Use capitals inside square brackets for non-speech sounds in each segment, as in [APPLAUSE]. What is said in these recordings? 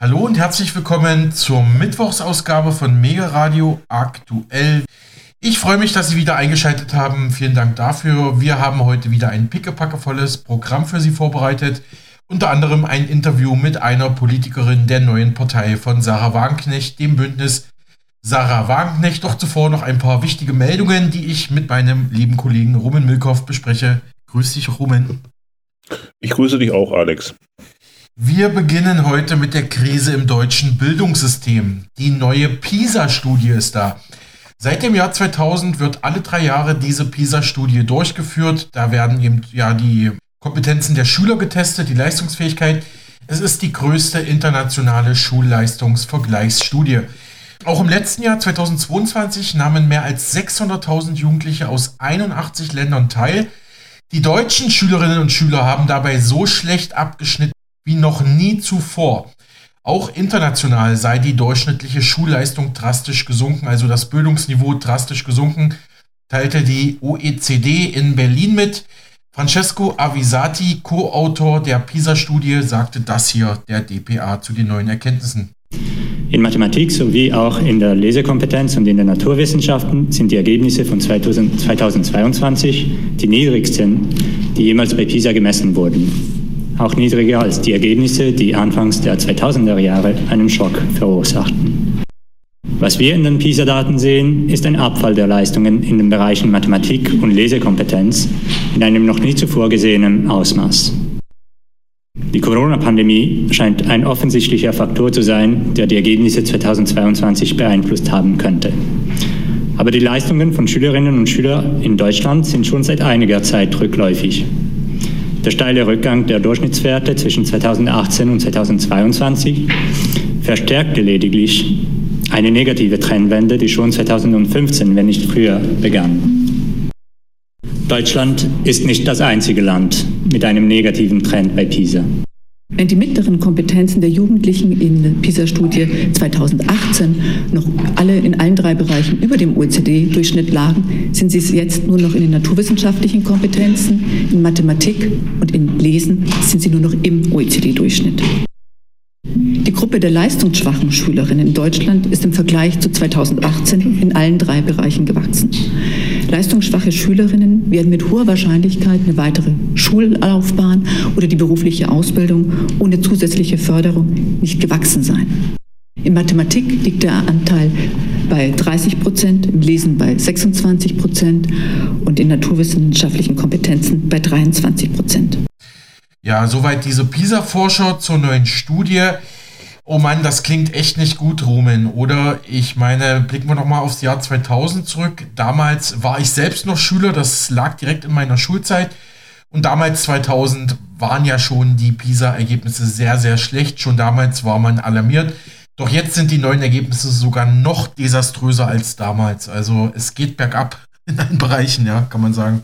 Hallo und herzlich willkommen zur Mittwochsausgabe von Mega Radio aktuell. Ich freue mich, dass Sie wieder eingeschaltet haben. Vielen Dank dafür. Wir haben heute wieder ein pickepackevolles Programm für Sie vorbereitet. Unter anderem ein Interview mit einer Politikerin der neuen Partei von Sarah Wagenknecht, dem Bündnis Sarah Wagenknecht. Doch zuvor noch ein paar wichtige Meldungen, die ich mit meinem lieben Kollegen Rumen Milkow bespreche. Grüß dich, Rumen. Ich grüße dich auch, Alex. Wir beginnen heute mit der Krise im deutschen Bildungssystem. Die neue PISA-Studie ist da. Seit dem Jahr 2000 wird alle drei Jahre diese PISA-Studie durchgeführt. Da werden eben ja die Kompetenzen der Schüler getestet, die Leistungsfähigkeit. Es ist die größte internationale Schulleistungsvergleichsstudie. Auch im letzten Jahr 2022 nahmen mehr als 600.000 Jugendliche aus 81 Ländern teil. Die deutschen Schülerinnen und Schüler haben dabei so schlecht abgeschnitten wie noch nie zuvor. Auch international sei die durchschnittliche Schulleistung drastisch gesunken, also das Bildungsniveau drastisch gesunken, teilte die OECD in Berlin mit. Francesco Avisati, Co-Autor der PISA-Studie, sagte das hier der DPA zu den neuen Erkenntnissen. In Mathematik sowie auch in der Lesekompetenz und in den Naturwissenschaften sind die Ergebnisse von 2000, 2022 die niedrigsten, die jemals bei PISA gemessen wurden auch niedriger als die Ergebnisse, die anfangs der 2000er Jahre einen Schock verursachten. Was wir in den PISA-Daten sehen, ist ein Abfall der Leistungen in den Bereichen Mathematik und Lesekompetenz in einem noch nie zuvor gesehenen Ausmaß. Die Corona-Pandemie scheint ein offensichtlicher Faktor zu sein, der die Ergebnisse 2022 beeinflusst haben könnte. Aber die Leistungen von Schülerinnen und Schülern in Deutschland sind schon seit einiger Zeit rückläufig. Der steile Rückgang der Durchschnittswerte zwischen 2018 und 2022 verstärkte lediglich eine negative Trendwende, die schon 2015, wenn nicht früher, begann. Deutschland ist nicht das einzige Land mit einem negativen Trend bei PISA. Wenn die mittleren Kompetenzen der Jugendlichen in der PISA-Studie 2018 noch alle in allen drei Bereichen über dem OECD-Durchschnitt lagen, sind sie jetzt nur noch in den naturwissenschaftlichen Kompetenzen, in Mathematik und in Lesen sind sie nur noch im OECD-Durchschnitt. Die Gruppe der leistungsschwachen Schülerinnen in Deutschland ist im Vergleich zu 2018 in allen drei Bereichen gewachsen. Leistungsschwache Schülerinnen werden mit hoher Wahrscheinlichkeit eine weitere Schullaufbahn oder die berufliche Ausbildung ohne zusätzliche Förderung nicht gewachsen sein. In Mathematik liegt der Anteil bei 30 Prozent, im Lesen bei 26 Prozent und in naturwissenschaftlichen Kompetenzen bei 23 Prozent. Ja, soweit diese PISA-Forscher zur neuen Studie. Oh Mann, das klingt echt nicht gut, Rumen. Oder ich meine, blicken wir noch mal aufs Jahr 2000 zurück. Damals war ich selbst noch Schüler, das lag direkt in meiner Schulzeit. Und damals 2000 waren ja schon die PISA-Ergebnisse sehr, sehr schlecht. Schon damals war man alarmiert. Doch jetzt sind die neuen Ergebnisse sogar noch desaströser als damals. Also es geht bergab in allen Bereichen, ja, kann man sagen.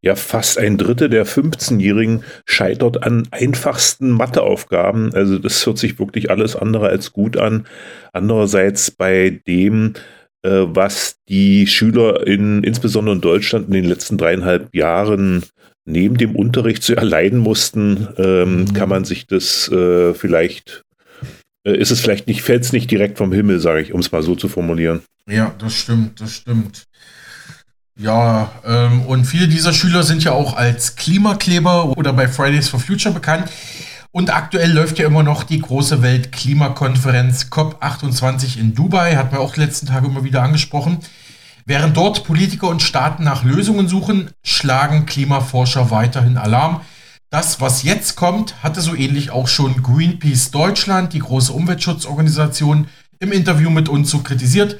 Ja, fast ein Drittel der 15-Jährigen scheitert an einfachsten Matheaufgaben. Also das hört sich wirklich alles andere als gut an. Andererseits bei dem, äh, was die Schüler in, insbesondere in Deutschland in den letzten dreieinhalb Jahren neben dem Unterricht zu erleiden mussten, ähm, mhm. kann man sich das äh, vielleicht, äh, ist es vielleicht nicht, fällt es nicht direkt vom Himmel, sage ich, um es mal so zu formulieren. Ja, das stimmt, das stimmt. Ja, ähm, und viele dieser Schüler sind ja auch als Klimakleber oder bei Fridays for Future bekannt. Und aktuell läuft ja immer noch die große Weltklimakonferenz COP28 in Dubai, hat man auch die letzten Tage immer wieder angesprochen. Während dort Politiker und Staaten nach Lösungen suchen, schlagen Klimaforscher weiterhin Alarm. Das, was jetzt kommt, hatte so ähnlich auch schon Greenpeace Deutschland, die große Umweltschutzorganisation, im Interview mit uns so kritisiert.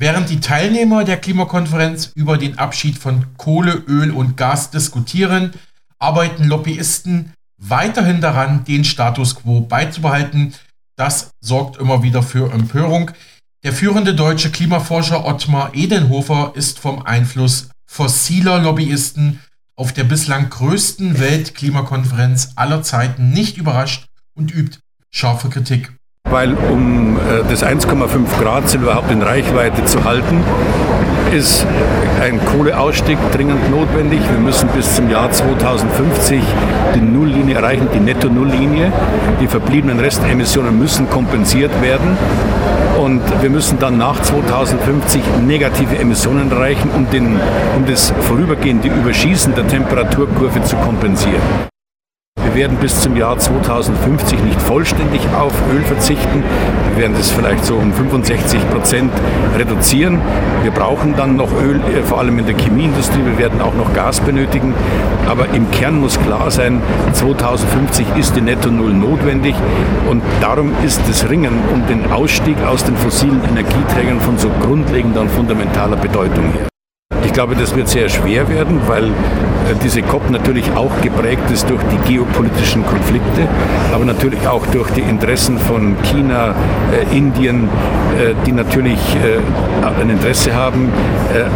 Während die Teilnehmer der Klimakonferenz über den Abschied von Kohle, Öl und Gas diskutieren, arbeiten Lobbyisten weiterhin daran, den Status quo beizubehalten. Das sorgt immer wieder für Empörung. Der führende deutsche Klimaforscher Ottmar Edenhofer ist vom Einfluss fossiler Lobbyisten auf der bislang größten Weltklimakonferenz aller Zeiten nicht überrascht und übt scharfe Kritik weil um äh, das 1,5 Grad Ziel überhaupt in Reichweite zu halten, ist ein Kohleausstieg dringend notwendig. Wir müssen bis zum Jahr 2050 die Nulllinie erreichen, die Netto-Nulllinie. Die verbliebenen Restemissionen müssen kompensiert werden. Und wir müssen dann nach 2050 negative Emissionen erreichen, um, den, um das vorübergehende Überschießen der Temperaturkurve zu kompensieren. Wir werden bis zum Jahr 2050 nicht vollständig auf Öl verzichten. Wir werden das vielleicht so um 65 Prozent reduzieren. Wir brauchen dann noch Öl, äh, vor allem in der Chemieindustrie. Wir werden auch noch Gas benötigen. Aber im Kern muss klar sein, 2050 ist die Netto Null notwendig. Und darum ist das Ringen um den Ausstieg aus den fossilen Energieträgern von so grundlegender und fundamentaler Bedeutung her. Ich glaube, das wird sehr schwer werden, weil äh, diese COP natürlich auch geprägt ist durch die geopolitischen Konflikte, aber natürlich auch durch die Interessen von China, äh, Indien, äh, die natürlich ein Interesse haben,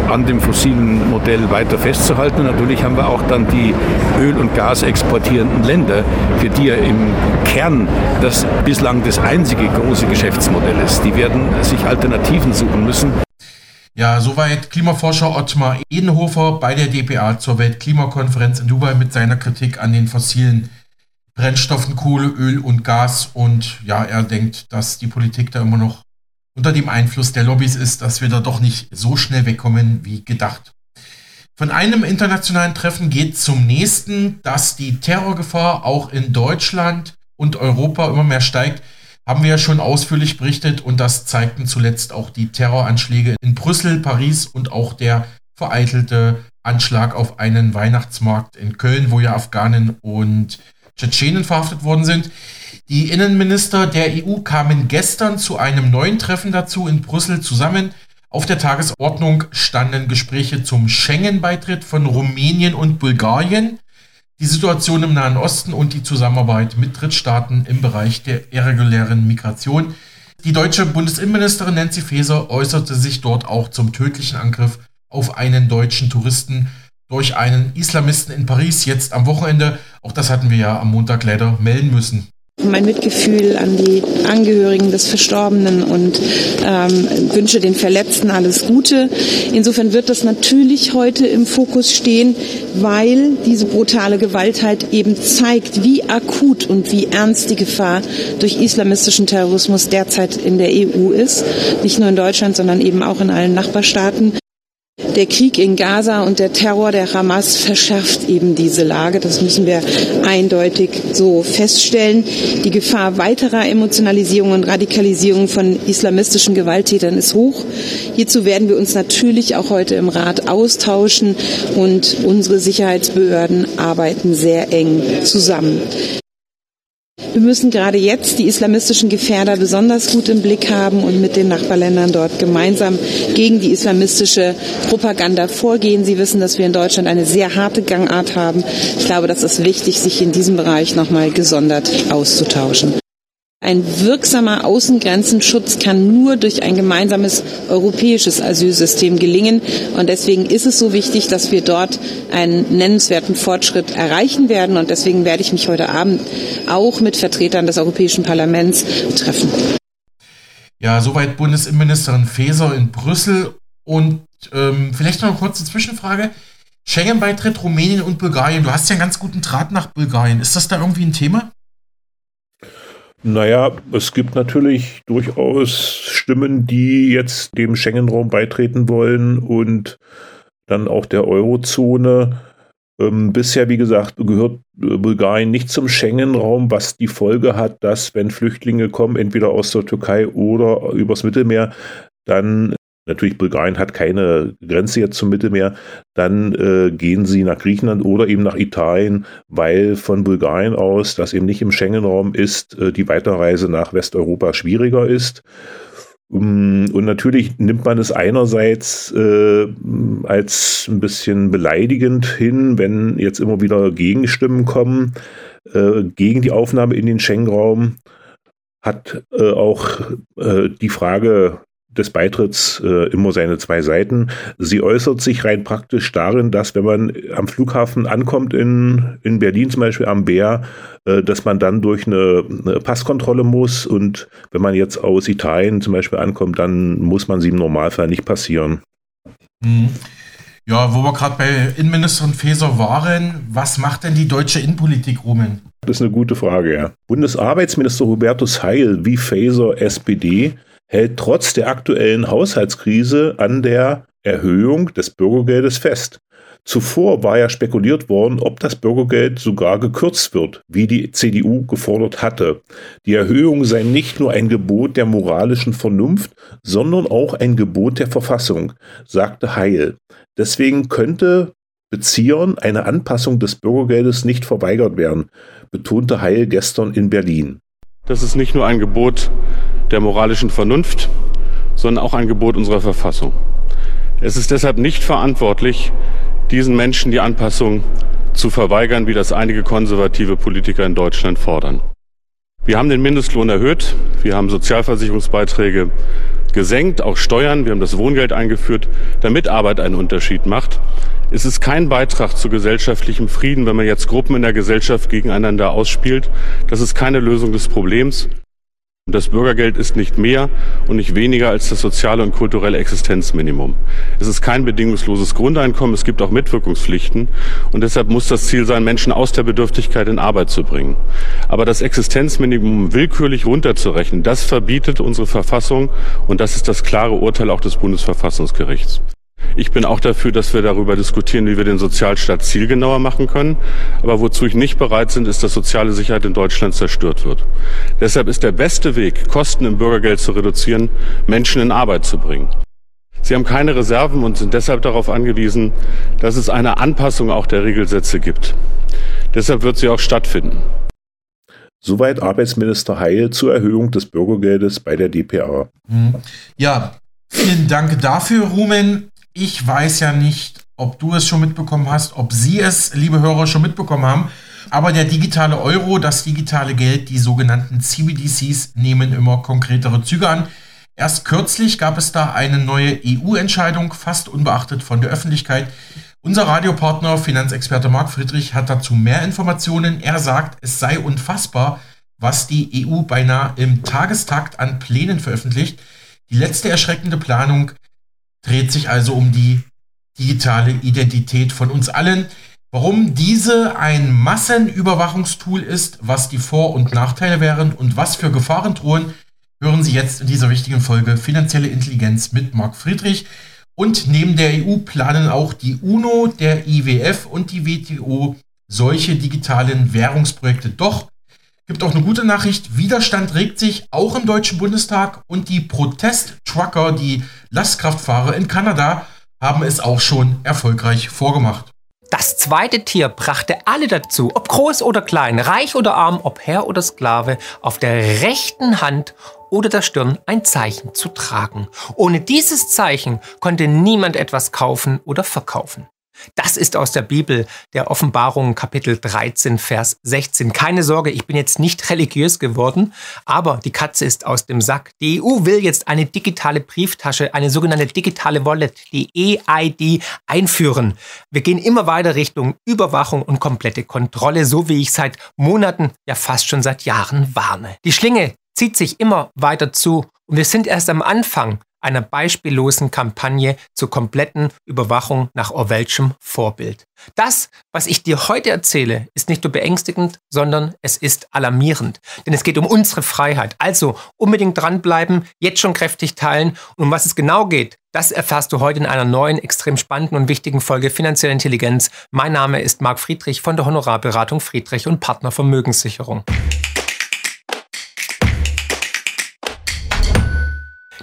an dem fossilen Modell weiter festzuhalten. Und natürlich haben wir auch dann die Öl- und Gas exportierenden Länder, für die ja im Kern das bislang das einzige große Geschäftsmodell ist. Die werden sich Alternativen suchen müssen. Ja, soweit Klimaforscher Ottmar Edenhofer bei der DPA zur Weltklimakonferenz in Dubai mit seiner Kritik an den fossilen Brennstoffen Kohle, Öl und Gas. Und ja, er denkt, dass die Politik da immer noch unter dem Einfluss der Lobbys ist, dass wir da doch nicht so schnell wegkommen wie gedacht. Von einem internationalen Treffen geht zum nächsten, dass die Terrorgefahr auch in Deutschland und Europa immer mehr steigt haben wir ja schon ausführlich berichtet und das zeigten zuletzt auch die Terroranschläge in Brüssel, Paris und auch der vereitelte Anschlag auf einen Weihnachtsmarkt in Köln, wo ja Afghanen und Tschetschenen verhaftet worden sind. Die Innenminister der EU kamen gestern zu einem neuen Treffen dazu in Brüssel zusammen. Auf der Tagesordnung standen Gespräche zum Schengen-Beitritt von Rumänien und Bulgarien die Situation im Nahen Osten und die Zusammenarbeit mit Drittstaaten im Bereich der irregulären Migration. Die deutsche Bundesinnenministerin Nancy Faeser äußerte sich dort auch zum tödlichen Angriff auf einen deutschen Touristen durch einen Islamisten in Paris jetzt am Wochenende. Auch das hatten wir ja am Montag leider melden müssen. Mein Mitgefühl an die Angehörigen des Verstorbenen und ähm, wünsche den Verletzten alles Gute. Insofern wird das natürlich heute im Fokus stehen, weil diese brutale Gewalt halt eben zeigt, wie akut und wie ernst die Gefahr durch islamistischen Terrorismus derzeit in der EU ist. Nicht nur in Deutschland, sondern eben auch in allen Nachbarstaaten. Der Krieg in Gaza und der Terror der Hamas verschärft eben diese Lage. Das müssen wir eindeutig so feststellen. Die Gefahr weiterer Emotionalisierung und Radikalisierung von islamistischen Gewalttätern ist hoch. Hierzu werden wir uns natürlich auch heute im Rat austauschen und unsere Sicherheitsbehörden arbeiten sehr eng zusammen. Wir müssen gerade jetzt die islamistischen Gefährder besonders gut im Blick haben und mit den Nachbarländern dort gemeinsam gegen die islamistische Propaganda vorgehen. Sie wissen, dass wir in Deutschland eine sehr harte Gangart haben. Ich glaube, das ist wichtig, sich in diesem Bereich nochmal gesondert auszutauschen. Ein wirksamer Außengrenzenschutz kann nur durch ein gemeinsames europäisches Asylsystem gelingen. Und deswegen ist es so wichtig, dass wir dort einen nennenswerten Fortschritt erreichen werden. Und deswegen werde ich mich heute Abend auch mit Vertretern des Europäischen Parlaments treffen. Ja, soweit Bundesinnenministerin Faeser in Brüssel. Und ähm, vielleicht noch eine kurze Zwischenfrage. Schengen-Beitritt Rumänien und Bulgarien. Du hast ja einen ganz guten Draht nach Bulgarien. Ist das da irgendwie ein Thema? Naja, es gibt natürlich durchaus Stimmen, die jetzt dem Schengen-Raum beitreten wollen und dann auch der Eurozone. Ähm, bisher, wie gesagt, gehört äh, Bulgarien nicht zum Schengen-Raum, was die Folge hat, dass wenn Flüchtlinge kommen, entweder aus der Türkei oder übers Mittelmeer, dann Natürlich, Bulgarien hat keine Grenze jetzt zum Mittelmeer. Dann äh, gehen sie nach Griechenland oder eben nach Italien, weil von Bulgarien aus, das eben nicht im Schengen-Raum ist, äh, die Weiterreise nach Westeuropa schwieriger ist. Um, und natürlich nimmt man es einerseits äh, als ein bisschen beleidigend hin, wenn jetzt immer wieder Gegenstimmen kommen äh, gegen die Aufnahme in den Schengen-Raum hat äh, auch äh, die Frage des Beitritts äh, immer seine zwei Seiten. Sie äußert sich rein praktisch darin, dass wenn man am Flughafen ankommt in, in Berlin zum Beispiel am Bär, äh, dass man dann durch eine, eine, Passkontrolle muss und wenn man jetzt aus Italien zum Beispiel ankommt, dann muss man sie im Normalfall nicht passieren. Mhm. Ja, wo wir gerade bei Innenministerin Faeser waren, was macht denn die deutsche Innenpolitik, Rumen? Das ist eine gute Frage, ja. Bundesarbeitsminister Hubertus Heil, wie Faeser SPD, hält trotz der aktuellen Haushaltskrise an der Erhöhung des Bürgergeldes fest. Zuvor war ja spekuliert worden, ob das Bürgergeld sogar gekürzt wird, wie die CDU gefordert hatte. Die Erhöhung sei nicht nur ein Gebot der moralischen Vernunft, sondern auch ein Gebot der Verfassung, sagte Heil. Deswegen könnte Beziehern eine Anpassung des Bürgergeldes nicht verweigert werden, betonte Heil gestern in Berlin. Das ist nicht nur ein Gebot der moralischen Vernunft, sondern auch ein Gebot unserer Verfassung. Es ist deshalb nicht verantwortlich, diesen Menschen die Anpassung zu verweigern, wie das einige konservative Politiker in Deutschland fordern. Wir haben den Mindestlohn erhöht, wir haben Sozialversicherungsbeiträge gesenkt, auch Steuern, wir haben das Wohngeld eingeführt, damit Arbeit einen Unterschied macht. Es ist kein Beitrag zu gesellschaftlichem Frieden, wenn man jetzt Gruppen in der Gesellschaft gegeneinander ausspielt. Das ist keine Lösung des Problems. Das Bürgergeld ist nicht mehr und nicht weniger als das soziale und kulturelle Existenzminimum. Es ist kein bedingungsloses Grundeinkommen, es gibt auch Mitwirkungspflichten und deshalb muss das Ziel sein, Menschen aus der Bedürftigkeit in Arbeit zu bringen. Aber das Existenzminimum willkürlich runterzurechnen, das verbietet unsere Verfassung und das ist das klare Urteil auch des Bundesverfassungsgerichts. Ich bin auch dafür, dass wir darüber diskutieren, wie wir den Sozialstaat zielgenauer machen können. Aber wozu ich nicht bereit bin, ist, dass soziale Sicherheit in Deutschland zerstört wird. Deshalb ist der beste Weg, Kosten im Bürgergeld zu reduzieren, Menschen in Arbeit zu bringen. Sie haben keine Reserven und sind deshalb darauf angewiesen, dass es eine Anpassung auch der Regelsätze gibt. Deshalb wird sie auch stattfinden. Soweit Arbeitsminister Heil zur Erhöhung des Bürgergeldes bei der DPA. Hm. Ja, vielen Dank dafür, Rumen. Ich weiß ja nicht, ob du es schon mitbekommen hast, ob Sie es, liebe Hörer, schon mitbekommen haben. Aber der digitale Euro, das digitale Geld, die sogenannten CBDCs nehmen immer konkretere Züge an. Erst kürzlich gab es da eine neue EU-Entscheidung, fast unbeachtet von der Öffentlichkeit. Unser Radiopartner, Finanzexperte Marc Friedrich, hat dazu mehr Informationen. Er sagt, es sei unfassbar, was die EU beinahe im Tagestakt an Plänen veröffentlicht. Die letzte erschreckende Planung dreht sich also um die digitale Identität von uns allen. Warum diese ein Massenüberwachungstool ist, was die Vor- und Nachteile wären und was für Gefahren drohen, hören Sie jetzt in dieser wichtigen Folge Finanzielle Intelligenz mit Marc Friedrich. Und neben der EU planen auch die UNO, der IWF und die WTO solche digitalen Währungsprojekte. Doch Gibt auch eine gute Nachricht. Widerstand regt sich auch im Deutschen Bundestag und die Protesttrucker, die Lastkraftfahrer in Kanada, haben es auch schon erfolgreich vorgemacht. Das zweite Tier brachte alle dazu, ob groß oder klein, reich oder arm, ob Herr oder Sklave, auf der rechten Hand oder der Stirn ein Zeichen zu tragen. Ohne dieses Zeichen konnte niemand etwas kaufen oder verkaufen. Das ist aus der Bibel, der Offenbarung Kapitel 13, Vers 16. Keine Sorge, ich bin jetzt nicht religiös geworden, aber die Katze ist aus dem Sack. Die EU will jetzt eine digitale Brieftasche, eine sogenannte digitale Wallet, die EID, einführen. Wir gehen immer weiter Richtung Überwachung und komplette Kontrolle, so wie ich seit Monaten, ja fast schon seit Jahren warne. Die Schlinge zieht sich immer weiter zu und wir sind erst am Anfang einer beispiellosen Kampagne zur kompletten Überwachung nach Orwellschem Vorbild. Das, was ich dir heute erzähle, ist nicht nur beängstigend, sondern es ist alarmierend. Denn es geht um unsere Freiheit. Also unbedingt dranbleiben, jetzt schon kräftig teilen. Und um was es genau geht, das erfährst du heute in einer neuen, extrem spannenden und wichtigen Folge Finanzielle Intelligenz. Mein Name ist Marc Friedrich von der Honorarberatung Friedrich und Partner Vermögenssicherung.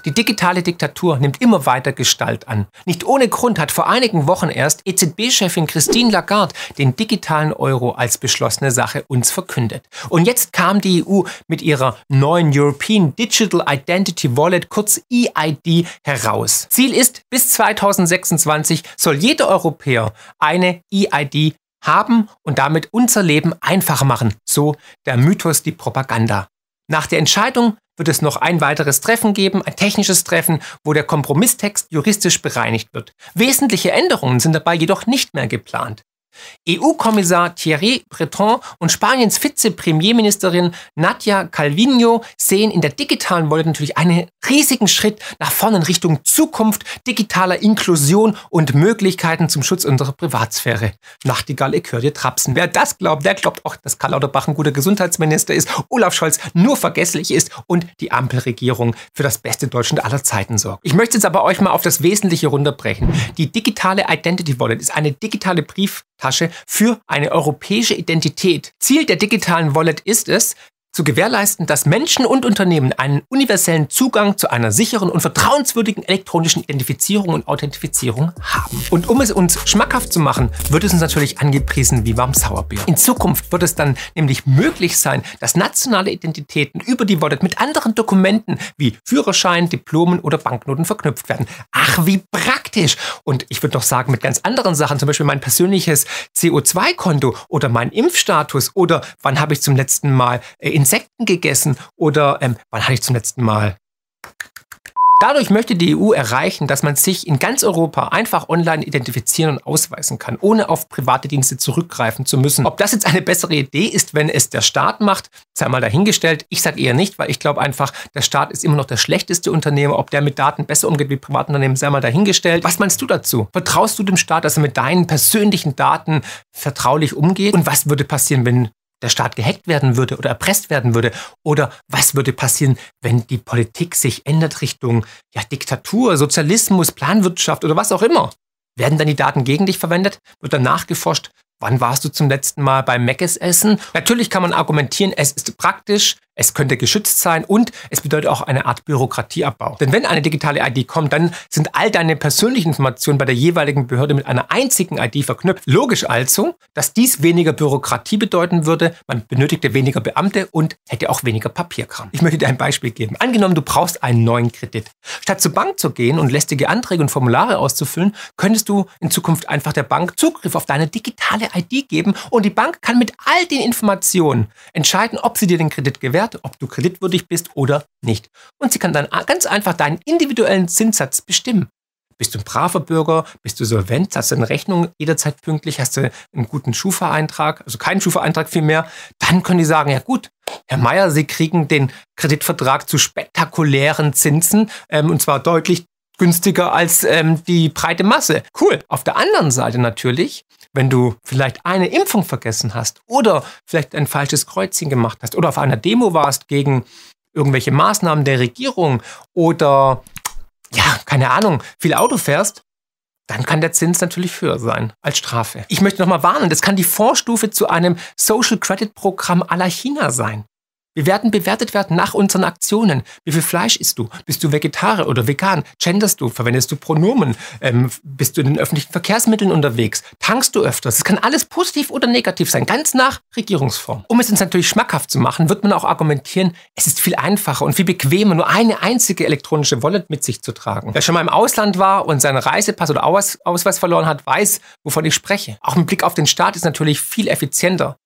Die digitale Diktatur nimmt immer weiter Gestalt an. Nicht ohne Grund hat vor einigen Wochen erst EZB-Chefin Christine Lagarde den digitalen Euro als beschlossene Sache uns verkündet. Und jetzt kam die EU mit ihrer neuen European Digital Identity Wallet, kurz EID, heraus. Ziel ist, bis 2026 soll jeder Europäer eine EID haben und damit unser Leben einfacher machen. So der Mythos, die Propaganda. Nach der Entscheidung wird es noch ein weiteres Treffen geben, ein technisches Treffen, wo der Kompromisstext juristisch bereinigt wird. Wesentliche Änderungen sind dabei jedoch nicht mehr geplant. EU-Kommissar Thierry Breton und Spaniens Vize-Premierministerin Nadia Calvino sehen in der digitalen Wallet natürlich einen riesigen Schritt nach vorne in Richtung Zukunft, digitaler Inklusion und Möglichkeiten zum Schutz unserer Privatsphäre. Nachtigall, ich trapsen. Wer das glaubt, der glaubt auch, dass Karl Lauterbach ein guter Gesundheitsminister ist, Olaf Scholz nur vergesslich ist und die Ampelregierung für das beste Deutschland aller Zeiten sorgt. Ich möchte jetzt aber euch mal auf das Wesentliche runterbrechen. Die digitale Identity Wallet ist eine digitale Brieftasche für eine europäische Identität. Ziel der digitalen Wallet ist es, zu gewährleisten, dass Menschen und Unternehmen einen universellen Zugang zu einer sicheren und vertrauenswürdigen elektronischen Identifizierung und Authentifizierung haben. Und um es uns schmackhaft zu machen, wird es uns natürlich angepriesen wie warm Sauerbier. In Zukunft wird es dann nämlich möglich sein, dass nationale Identitäten über die Wallet mit anderen Dokumenten wie Führerschein, Diplomen oder Banknoten verknüpft werden. Ach, wie praktisch! Und ich würde noch sagen, mit ganz anderen Sachen, zum Beispiel mein persönliches CO2-Konto oder mein Impfstatus oder wann habe ich zum letzten Mal äh, Insekten gegessen oder ähm, wann hatte ich zum letzten Mal Dadurch möchte die EU erreichen, dass man sich in ganz Europa einfach online identifizieren und ausweisen kann, ohne auf private Dienste zurückgreifen zu müssen. Ob das jetzt eine bessere Idee ist, wenn es der Staat macht, sei mal dahingestellt. Ich sage eher nicht, weil ich glaube einfach, der Staat ist immer noch der schlechteste Unternehmer. Ob der mit Daten besser umgeht wie Privatunternehmen, sei mal dahingestellt. Was meinst du dazu? Vertraust du dem Staat, dass er mit deinen persönlichen Daten vertraulich umgeht? Und was würde passieren, wenn der Staat gehackt werden würde oder erpresst werden würde? Oder was würde passieren, wenn die Politik sich ändert Richtung ja, Diktatur, Sozialismus, Planwirtschaft oder was auch immer? Werden dann die Daten gegen dich verwendet? Wird dann nachgeforscht, wann warst du zum letzten Mal beim Meckes essen? Natürlich kann man argumentieren, es ist praktisch, es könnte geschützt sein und es bedeutet auch eine Art Bürokratieabbau. Denn wenn eine digitale ID kommt, dann sind all deine persönlichen Informationen bei der jeweiligen Behörde mit einer einzigen ID verknüpft. Logisch also, dass dies weniger Bürokratie bedeuten würde, man benötigte weniger Beamte und hätte auch weniger Papierkram. Ich möchte dir ein Beispiel geben. Angenommen, du brauchst einen neuen Kredit. Statt zur Bank zu gehen und lästige Anträge und Formulare auszufüllen, könntest du in Zukunft einfach der Bank Zugriff auf deine digitale ID geben und die Bank kann mit all den Informationen entscheiden, ob sie dir den Kredit gewährt Wert, ob du kreditwürdig bist oder nicht. Und sie kann dann ganz einfach deinen individuellen Zinssatz bestimmen. Bist du ein braver Bürger? Bist du solvent? Hast du eine Rechnung jederzeit pünktlich? Hast du einen guten Schufa-Eintrag? Also keinen Schufa-Eintrag vielmehr? Dann können die sagen, ja gut, Herr Meier, Sie kriegen den Kreditvertrag zu spektakulären Zinsen ähm, und zwar deutlich günstiger als ähm, die breite Masse. Cool. Auf der anderen Seite natürlich, wenn du vielleicht eine Impfung vergessen hast oder vielleicht ein falsches Kreuzchen gemacht hast oder auf einer Demo warst gegen irgendwelche Maßnahmen der Regierung oder ja, keine Ahnung, viel Auto fährst, dann kann der Zins natürlich höher sein als Strafe. Ich möchte nochmal warnen, das kann die Vorstufe zu einem Social Credit Programm la China sein. Wir werden bewertet werden nach unseren Aktionen. Wie viel Fleisch isst du? Bist du Vegetarier oder vegan? Genderst du? Verwendest du Pronomen? Ähm, bist du in den öffentlichen Verkehrsmitteln unterwegs? Tankst du öfters? Es kann alles positiv oder negativ sein, ganz nach Regierungsform. Um es uns natürlich schmackhaft zu machen, wird man auch argumentieren, es ist viel einfacher und viel bequemer, nur eine einzige elektronische Wallet mit sich zu tragen. Wer schon mal im Ausland war und seinen Reisepass oder Ausweis verloren hat, weiß, wovon ich spreche. Auch mit Blick auf den Staat ist natürlich viel effizienter.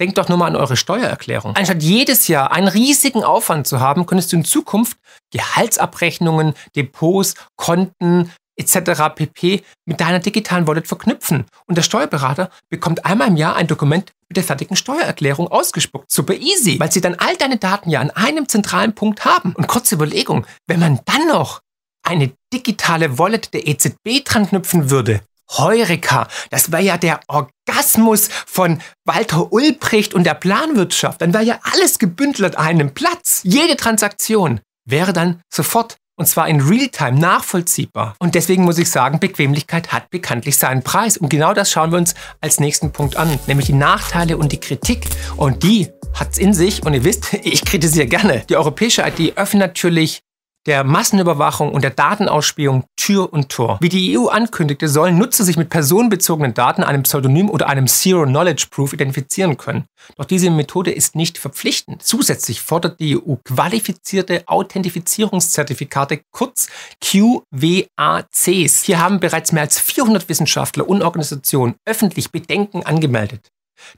Denkt doch nur mal an eure Steuererklärung. Anstatt jedes Jahr einen riesigen Aufwand zu haben, könntest du in Zukunft Gehaltsabrechnungen, Depots, Konten etc. pp. mit deiner digitalen Wallet verknüpfen. Und der Steuerberater bekommt einmal im Jahr ein Dokument mit der fertigen Steuererklärung ausgespuckt. Super easy, weil sie dann all deine Daten ja an einem zentralen Punkt haben. Und kurze Überlegung, wenn man dann noch eine digitale Wallet der EZB dran knüpfen würde, Heureka, das wäre ja der Orgasmus von Walter Ulbricht und der Planwirtschaft. Dann wäre ja alles gebündelt an einem Platz. Jede Transaktion wäre dann sofort und zwar in Realtime nachvollziehbar. Und deswegen muss ich sagen, Bequemlichkeit hat bekanntlich seinen Preis. Und genau das schauen wir uns als nächsten Punkt an, nämlich die Nachteile und die Kritik. Und die hat's in sich. Und ihr wisst, [LAUGHS] ich kritisiere gerne. Die europäische IT öffnet natürlich der Massenüberwachung und der Datenausspielung Tür und Tor. Wie die EU ankündigte, sollen Nutzer sich mit personenbezogenen Daten, einem Pseudonym oder einem Zero Knowledge Proof identifizieren können. Doch diese Methode ist nicht verpflichtend. Zusätzlich fordert die EU qualifizierte Authentifizierungszertifikate, kurz QWACs. Hier haben bereits mehr als 400 Wissenschaftler und Organisationen öffentlich Bedenken angemeldet.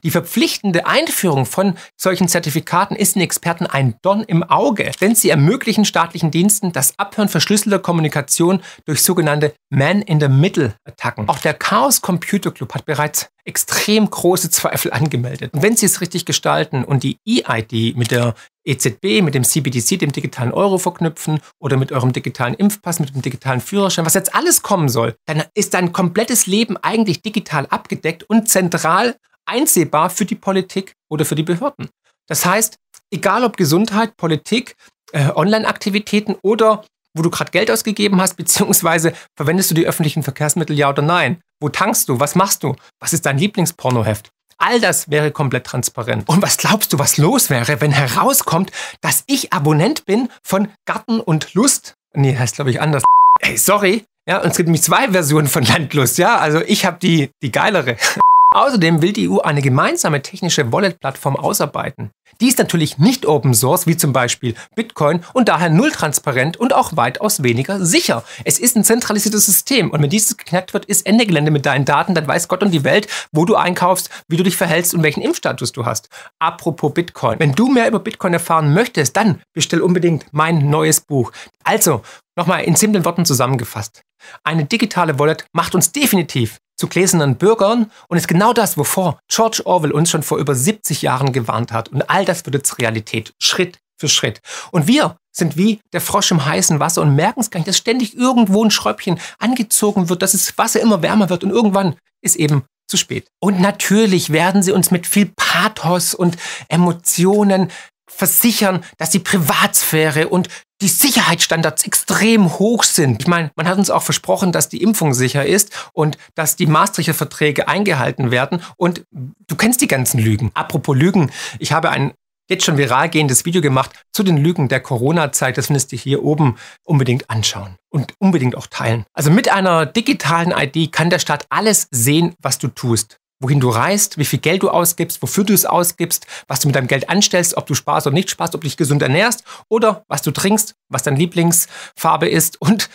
Die verpflichtende Einführung von solchen Zertifikaten ist den Experten ein Dorn im Auge, denn sie ermöglichen staatlichen Diensten das Abhören verschlüsselter Kommunikation durch sogenannte Man-in-the-Middle-Attacken. Auch der Chaos Computer Club hat bereits extrem große Zweifel angemeldet. Und wenn sie es richtig gestalten und die EID mit der EZB, mit dem CBDC, dem digitalen Euro verknüpfen oder mit eurem digitalen Impfpass, mit dem digitalen Führerschein, was jetzt alles kommen soll, dann ist dein komplettes Leben eigentlich digital abgedeckt und zentral einsehbar für die Politik oder für die Behörden. Das heißt, egal ob Gesundheit, Politik, äh, Online-Aktivitäten oder wo du gerade Geld ausgegeben hast, [LAUGHS] beziehungsweise verwendest du die öffentlichen Verkehrsmittel ja oder nein? Wo tankst du? Was machst du? Was ist dein Lieblingspornoheft? All das wäre komplett transparent. Und was glaubst du, was los wäre, wenn herauskommt, dass ich Abonnent bin von Garten und Lust? Nee, heißt glaube ich anders. Hey, sorry. Ja, und es gibt nämlich zwei Versionen von Landlust, ja? Also ich habe die, die geilere. [LAUGHS] Außerdem will die EU eine gemeinsame technische Wallet-Plattform ausarbeiten. Die ist natürlich nicht Open Source, wie zum Beispiel Bitcoin, und daher null transparent und auch weitaus weniger sicher. Es ist ein zentralisiertes System und wenn dieses geknackt wird, ist Ende Gelände mit deinen Daten, dann weiß Gott und die Welt, wo du einkaufst, wie du dich verhältst und welchen Impfstatus du hast. Apropos Bitcoin. Wenn du mehr über Bitcoin erfahren möchtest, dann bestell unbedingt mein neues Buch. Also, nochmal in simplen Worten zusammengefasst. Eine digitale Wallet macht uns definitiv zu gläsernen Bürgern und ist genau das, wovor George Orwell uns schon vor über 70 Jahren gewarnt hat. Und all das wird jetzt Realität, Schritt für Schritt. Und wir sind wie der Frosch im heißen Wasser und merken es gar nicht, dass ständig irgendwo ein Schräubchen angezogen wird, dass das Wasser immer wärmer wird und irgendwann ist eben zu spät. Und natürlich werden sie uns mit viel Pathos und Emotionen versichern, dass die Privatsphäre und die Sicherheitsstandards extrem hoch sind. Ich meine, man hat uns auch versprochen, dass die Impfung sicher ist und dass die Maastrichter Verträge eingehalten werden. Und du kennst die ganzen Lügen. Apropos Lügen, ich habe ein jetzt schon viral gehendes Video gemacht zu den Lügen der Corona-Zeit. Das findest du hier oben unbedingt anschauen und unbedingt auch teilen. Also mit einer digitalen ID kann der Staat alles sehen, was du tust wohin du reist, wie viel Geld du ausgibst, wofür du es ausgibst, was du mit deinem Geld anstellst, ob du sparst oder nicht sparst, ob du dich gesund ernährst oder was du trinkst, was deine Lieblingsfarbe ist und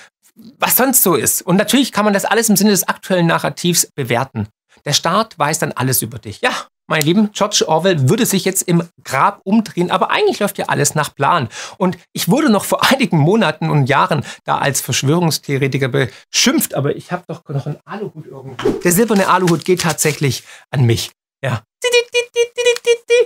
was sonst so ist. Und natürlich kann man das alles im Sinne des aktuellen Narrativs bewerten. Der Staat weiß dann alles über dich. Ja, meine Lieben, George Orwell würde sich jetzt im Grab umdrehen, aber eigentlich läuft ja alles nach Plan. Und ich wurde noch vor [LAUGHS] einigen Monaten und Jahren da als Verschwörungstheoretiker beschimpft, aber ich habe doch noch einen Aluhut irgendwo. Der silberne Aluhut geht tatsächlich an mich. Ja.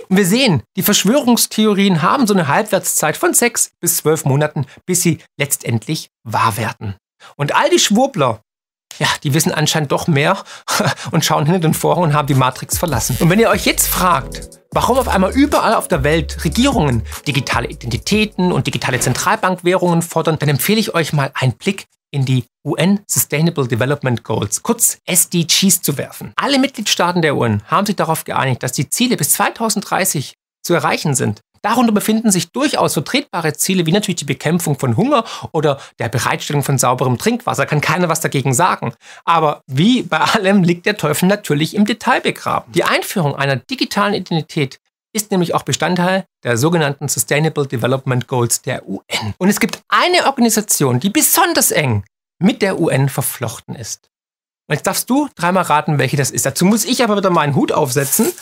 Wir sehen, die Verschwörungstheorien haben so eine Halbwertszeit von sechs bis zwölf Monaten, bis sie letztendlich wahr werden. Und all die Schwurbler, ja, die wissen anscheinend doch mehr [LAUGHS] und schauen hinter den Vorhang und haben die Matrix verlassen. Und wenn ihr euch jetzt fragt, warum auf einmal überall auf der Welt Regierungen digitale Identitäten und digitale Zentralbankwährungen fordern, dann empfehle ich euch mal einen Blick in die UN Sustainable Development Goals, kurz SDGs, zu werfen. Alle Mitgliedstaaten der UN haben sich darauf geeinigt, dass die Ziele bis 2030 zu erreichen sind. Darunter befinden sich durchaus vertretbare Ziele, wie natürlich die Bekämpfung von Hunger oder der Bereitstellung von sauberem Trinkwasser. Kann keiner was dagegen sagen. Aber wie bei allem liegt der Teufel natürlich im Detail begraben. Die Einführung einer digitalen Identität ist nämlich auch Bestandteil der sogenannten Sustainable Development Goals der UN. Und es gibt eine Organisation, die besonders eng mit der UN verflochten ist. Und jetzt darfst du dreimal raten, welche das ist. Dazu muss ich aber wieder meinen Hut aufsetzen,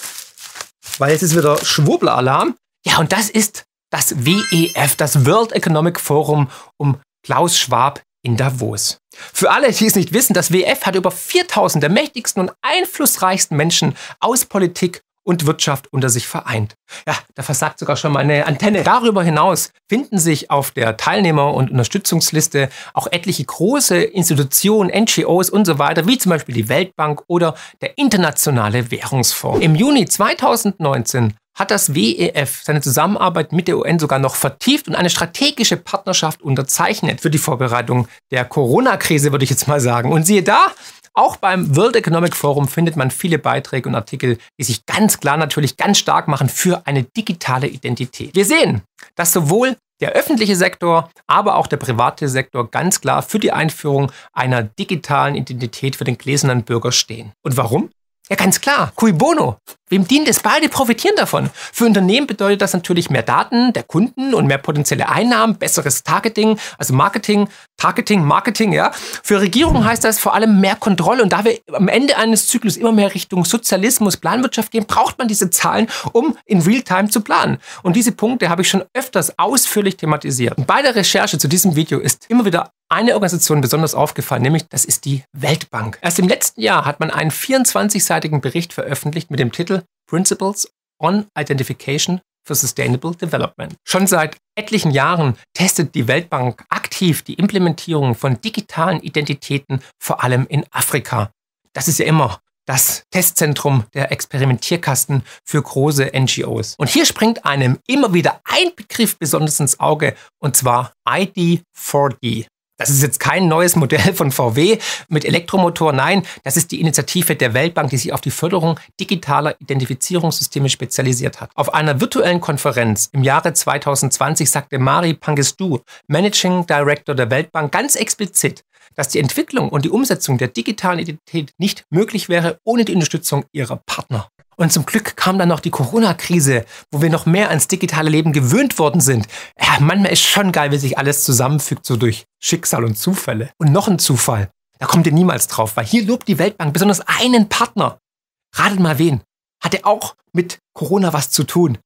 weil jetzt ist wieder Schwurbler-Alarm. Ja, und das ist das WEF, das World Economic Forum um Klaus Schwab in Davos. Für alle, die es nicht wissen, das WEF hat über 4000 der mächtigsten und einflussreichsten Menschen aus Politik und Wirtschaft unter sich vereint. Ja, da versagt sogar schon mal eine Antenne. Darüber hinaus finden sich auf der Teilnehmer- und Unterstützungsliste auch etliche große Institutionen, NGOs und so weiter, wie zum Beispiel die Weltbank oder der Internationale Währungsfonds. Im Juni 2019 hat das WEF seine Zusammenarbeit mit der UN sogar noch vertieft und eine strategische Partnerschaft unterzeichnet für die Vorbereitung der Corona-Krise, würde ich jetzt mal sagen. Und siehe da, auch beim World Economic Forum findet man viele Beiträge und Artikel, die sich ganz klar natürlich ganz stark machen für eine digitale Identität. Wir sehen, dass sowohl der öffentliche Sektor, aber auch der private Sektor ganz klar für die Einführung einer digitalen Identität für den gläsernen Bürger stehen. Und warum? Ja, ganz klar. Cui bono. Wem dient es? Beide profitieren davon. Für Unternehmen bedeutet das natürlich mehr Daten der Kunden und mehr potenzielle Einnahmen, besseres Targeting, also Marketing, Targeting, Marketing, ja. Für Regierungen heißt das vor allem mehr Kontrolle. Und da wir am Ende eines Zyklus immer mehr Richtung Sozialismus, Planwirtschaft gehen, braucht man diese Zahlen, um in Realtime zu planen. Und diese Punkte habe ich schon öfters ausführlich thematisiert. Und bei der Recherche zu diesem Video ist immer wieder eine Organisation besonders aufgefallen, nämlich das ist die Weltbank. Erst im letzten Jahr hat man einen 24-seitigen Bericht veröffentlicht mit dem Titel Principles on Identification for Sustainable Development. Schon seit etlichen Jahren testet die Weltbank aktiv die Implementierung von digitalen Identitäten, vor allem in Afrika. Das ist ja immer das Testzentrum der Experimentierkasten für große NGOs. Und hier springt einem immer wieder ein Begriff besonders ins Auge, und zwar ID4D. Das ist jetzt kein neues Modell von VW mit Elektromotor. Nein, das ist die Initiative der Weltbank, die sich auf die Förderung digitaler Identifizierungssysteme spezialisiert hat. Auf einer virtuellen Konferenz im Jahre 2020 sagte Mari Pangestu, Managing Director der Weltbank, ganz explizit, dass die Entwicklung und die Umsetzung der digitalen Identität nicht möglich wäre ohne die Unterstützung ihrer Partner. Und zum Glück kam dann noch die Corona-Krise, wo wir noch mehr ans digitale Leben gewöhnt worden sind. Ja, manchmal ist schon geil, wie sich alles zusammenfügt, so durch Schicksal und Zufälle. Und noch ein Zufall. Da kommt ihr niemals drauf, weil hier lobt die Weltbank besonders einen Partner. Ratet mal wen. Hat er auch mit Corona was zu tun?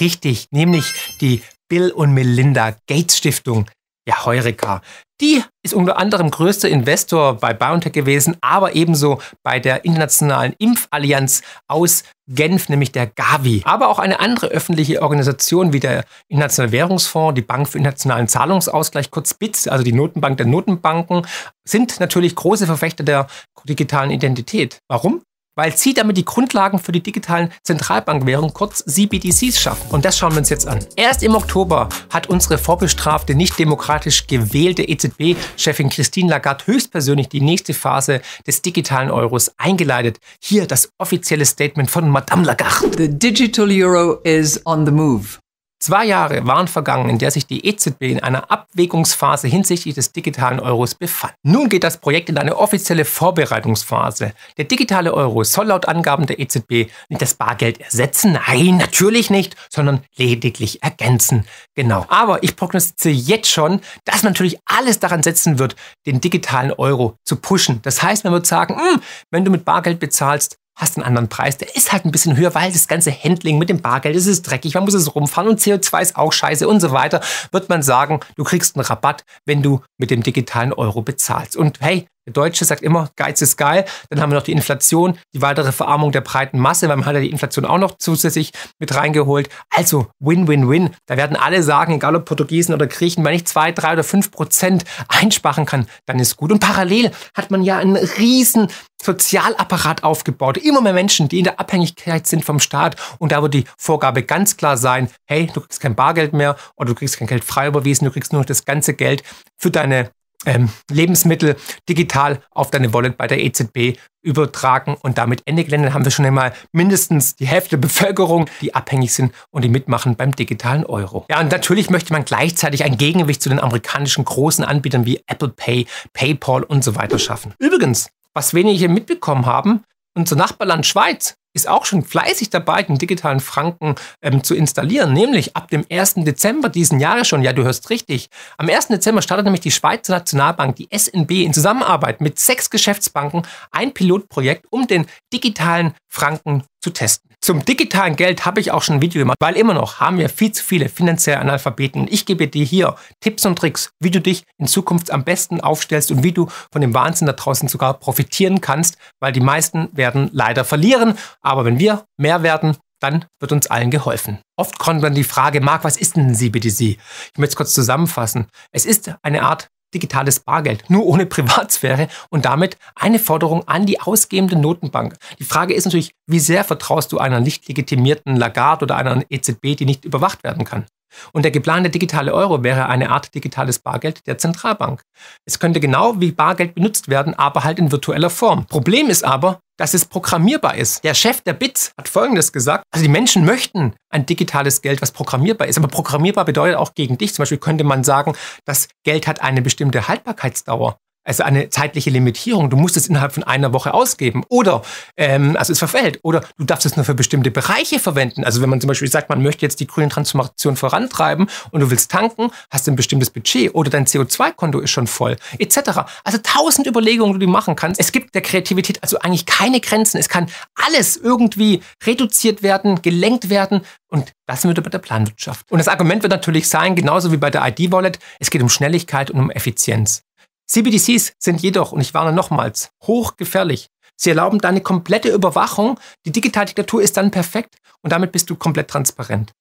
Richtig, nämlich die Bill und Melinda Gates Stiftung. Ja, Heureka. Die ist unter anderem größter Investor bei BioNTech gewesen, aber ebenso bei der internationalen Impfallianz aus Genf, nämlich der Gavi. Aber auch eine andere öffentliche Organisation wie der Internationale Währungsfonds, die Bank für internationalen Zahlungsausgleich, kurz BITS, also die Notenbank der Notenbanken, sind natürlich große Verfechter der digitalen Identität. Warum? Weil sie damit die Grundlagen für die digitalen Zentralbankwährungen, kurz CBDCs, schaffen. Und das schauen wir uns jetzt an. Erst im Oktober hat unsere vorbestrafte, nicht demokratisch gewählte EZB-Chefin Christine Lagarde höchstpersönlich die nächste Phase des digitalen Euros eingeleitet. Hier das offizielle Statement von Madame Lagarde. The digital euro is on the move. Zwei Jahre waren vergangen, in der sich die EZB in einer Abwägungsphase hinsichtlich des digitalen Euros befand. Nun geht das Projekt in eine offizielle Vorbereitungsphase. Der digitale Euro soll laut Angaben der EZB nicht das Bargeld ersetzen, nein, natürlich nicht, sondern lediglich ergänzen. Genau. Aber ich prognostiziere jetzt schon, dass natürlich alles daran setzen wird, den digitalen Euro zu pushen. Das heißt, man wird sagen, hm, wenn du mit Bargeld bezahlst, hast einen anderen Preis. Der ist halt ein bisschen höher, weil das ganze Handling mit dem Bargeld, das ist dreckig, man muss es rumfahren und CO2 ist auch scheiße und so weiter. Wird man sagen, du kriegst einen Rabatt, wenn du mit dem digitalen Euro bezahlst. Und hey, der Deutsche sagt immer, Geiz ist geil. Dann haben wir noch die Inflation, die weitere Verarmung der breiten Masse, weil man hat ja die Inflation auch noch zusätzlich mit reingeholt. Also Win-Win-Win. Da werden alle sagen, egal ob Portugiesen oder Griechen, wenn ich zwei, drei oder fünf Prozent einsparen kann, dann ist gut. Und parallel hat man ja einen riesen Sozialapparat aufgebaut. Immer mehr Menschen, die in der Abhängigkeit sind vom Staat. Und da wird die Vorgabe ganz klar sein, hey, du kriegst kein Bargeld mehr oder du kriegst kein Geld frei überwiesen, du kriegst nur das ganze Geld für deine ähm, Lebensmittel digital auf deine Wallet bei der EZB übertragen und damit Ende Gelände haben wir schon einmal mindestens die Hälfte der Bevölkerung, die abhängig sind und die mitmachen beim digitalen Euro. Ja, und natürlich möchte man gleichzeitig ein Gegengewicht zu den amerikanischen großen Anbietern wie Apple Pay, PayPal und so weiter schaffen. Übrigens, was wenige mitbekommen haben, unser Nachbarland Schweiz ist auch schon fleißig dabei, den digitalen Franken ähm, zu installieren, nämlich ab dem 1. Dezember diesen Jahres schon. Ja, du hörst richtig. Am 1. Dezember startet nämlich die Schweizer Nationalbank, die SNB, in Zusammenarbeit mit sechs Geschäftsbanken ein Pilotprojekt, um den digitalen Franken zu testen. Zum digitalen Geld habe ich auch schon ein Video gemacht, weil immer noch haben wir viel zu viele finanzielle Analphabeten. Ich gebe dir hier Tipps und Tricks, wie du dich in Zukunft am besten aufstellst und wie du von dem Wahnsinn da draußen sogar profitieren kannst, weil die meisten werden leider verlieren. Aber wenn wir mehr werden, dann wird uns allen geholfen. Oft kommt dann die Frage, Marc, was ist denn CBDC? Ich möchte es kurz zusammenfassen. Es ist eine Art digitales Bargeld, nur ohne [LAUGHS] Privatsphäre und damit eine Forderung an die ausgebende Notenbank. Die Frage ist natürlich, wie sehr vertraust du einer nicht legitimierten Lagarde oder einer EZB, die nicht überwacht werden kann? Und der geplante digitale Euro wäre eine Art digitales Bargeld der Zentralbank. Es könnte genau wie Bargeld benutzt werden, aber halt in virtueller Form. Problem ist aber, dass es programmierbar ist. Der Chef der BITS hat Folgendes gesagt. Also die Menschen möchten ein digitales Geld, was programmierbar ist. Aber programmierbar bedeutet auch gegen dich. Zum Beispiel könnte man sagen, das Geld hat eine bestimmte Haltbarkeitsdauer. Also eine zeitliche Limitierung. Du musst es innerhalb von einer Woche ausgeben. Oder, ähm, also es verfällt. Oder du darfst es nur für bestimmte Bereiche verwenden. Also wenn man zum Beispiel sagt, man möchte jetzt die grüne Transformation vorantreiben und du willst tanken, hast du ein bestimmtes Budget oder dein CO2-Konto ist schon voll, etc. Also tausend Überlegungen, die du machen kannst. Es gibt der Kreativität also eigentlich keine Grenzen. Es kann alles irgendwie reduziert werden, gelenkt werden. Und das wird bei der Planwirtschaft. Und das Argument wird natürlich sein, genauso wie bei der ID-Wallet, es geht um Schnelligkeit und um Effizienz. CBDCs sind jedoch, und ich warne nochmals, hochgefährlich. Sie erlauben deine komplette Überwachung. Die Digitaldiktatur ist dann perfekt und damit bist du komplett transparent.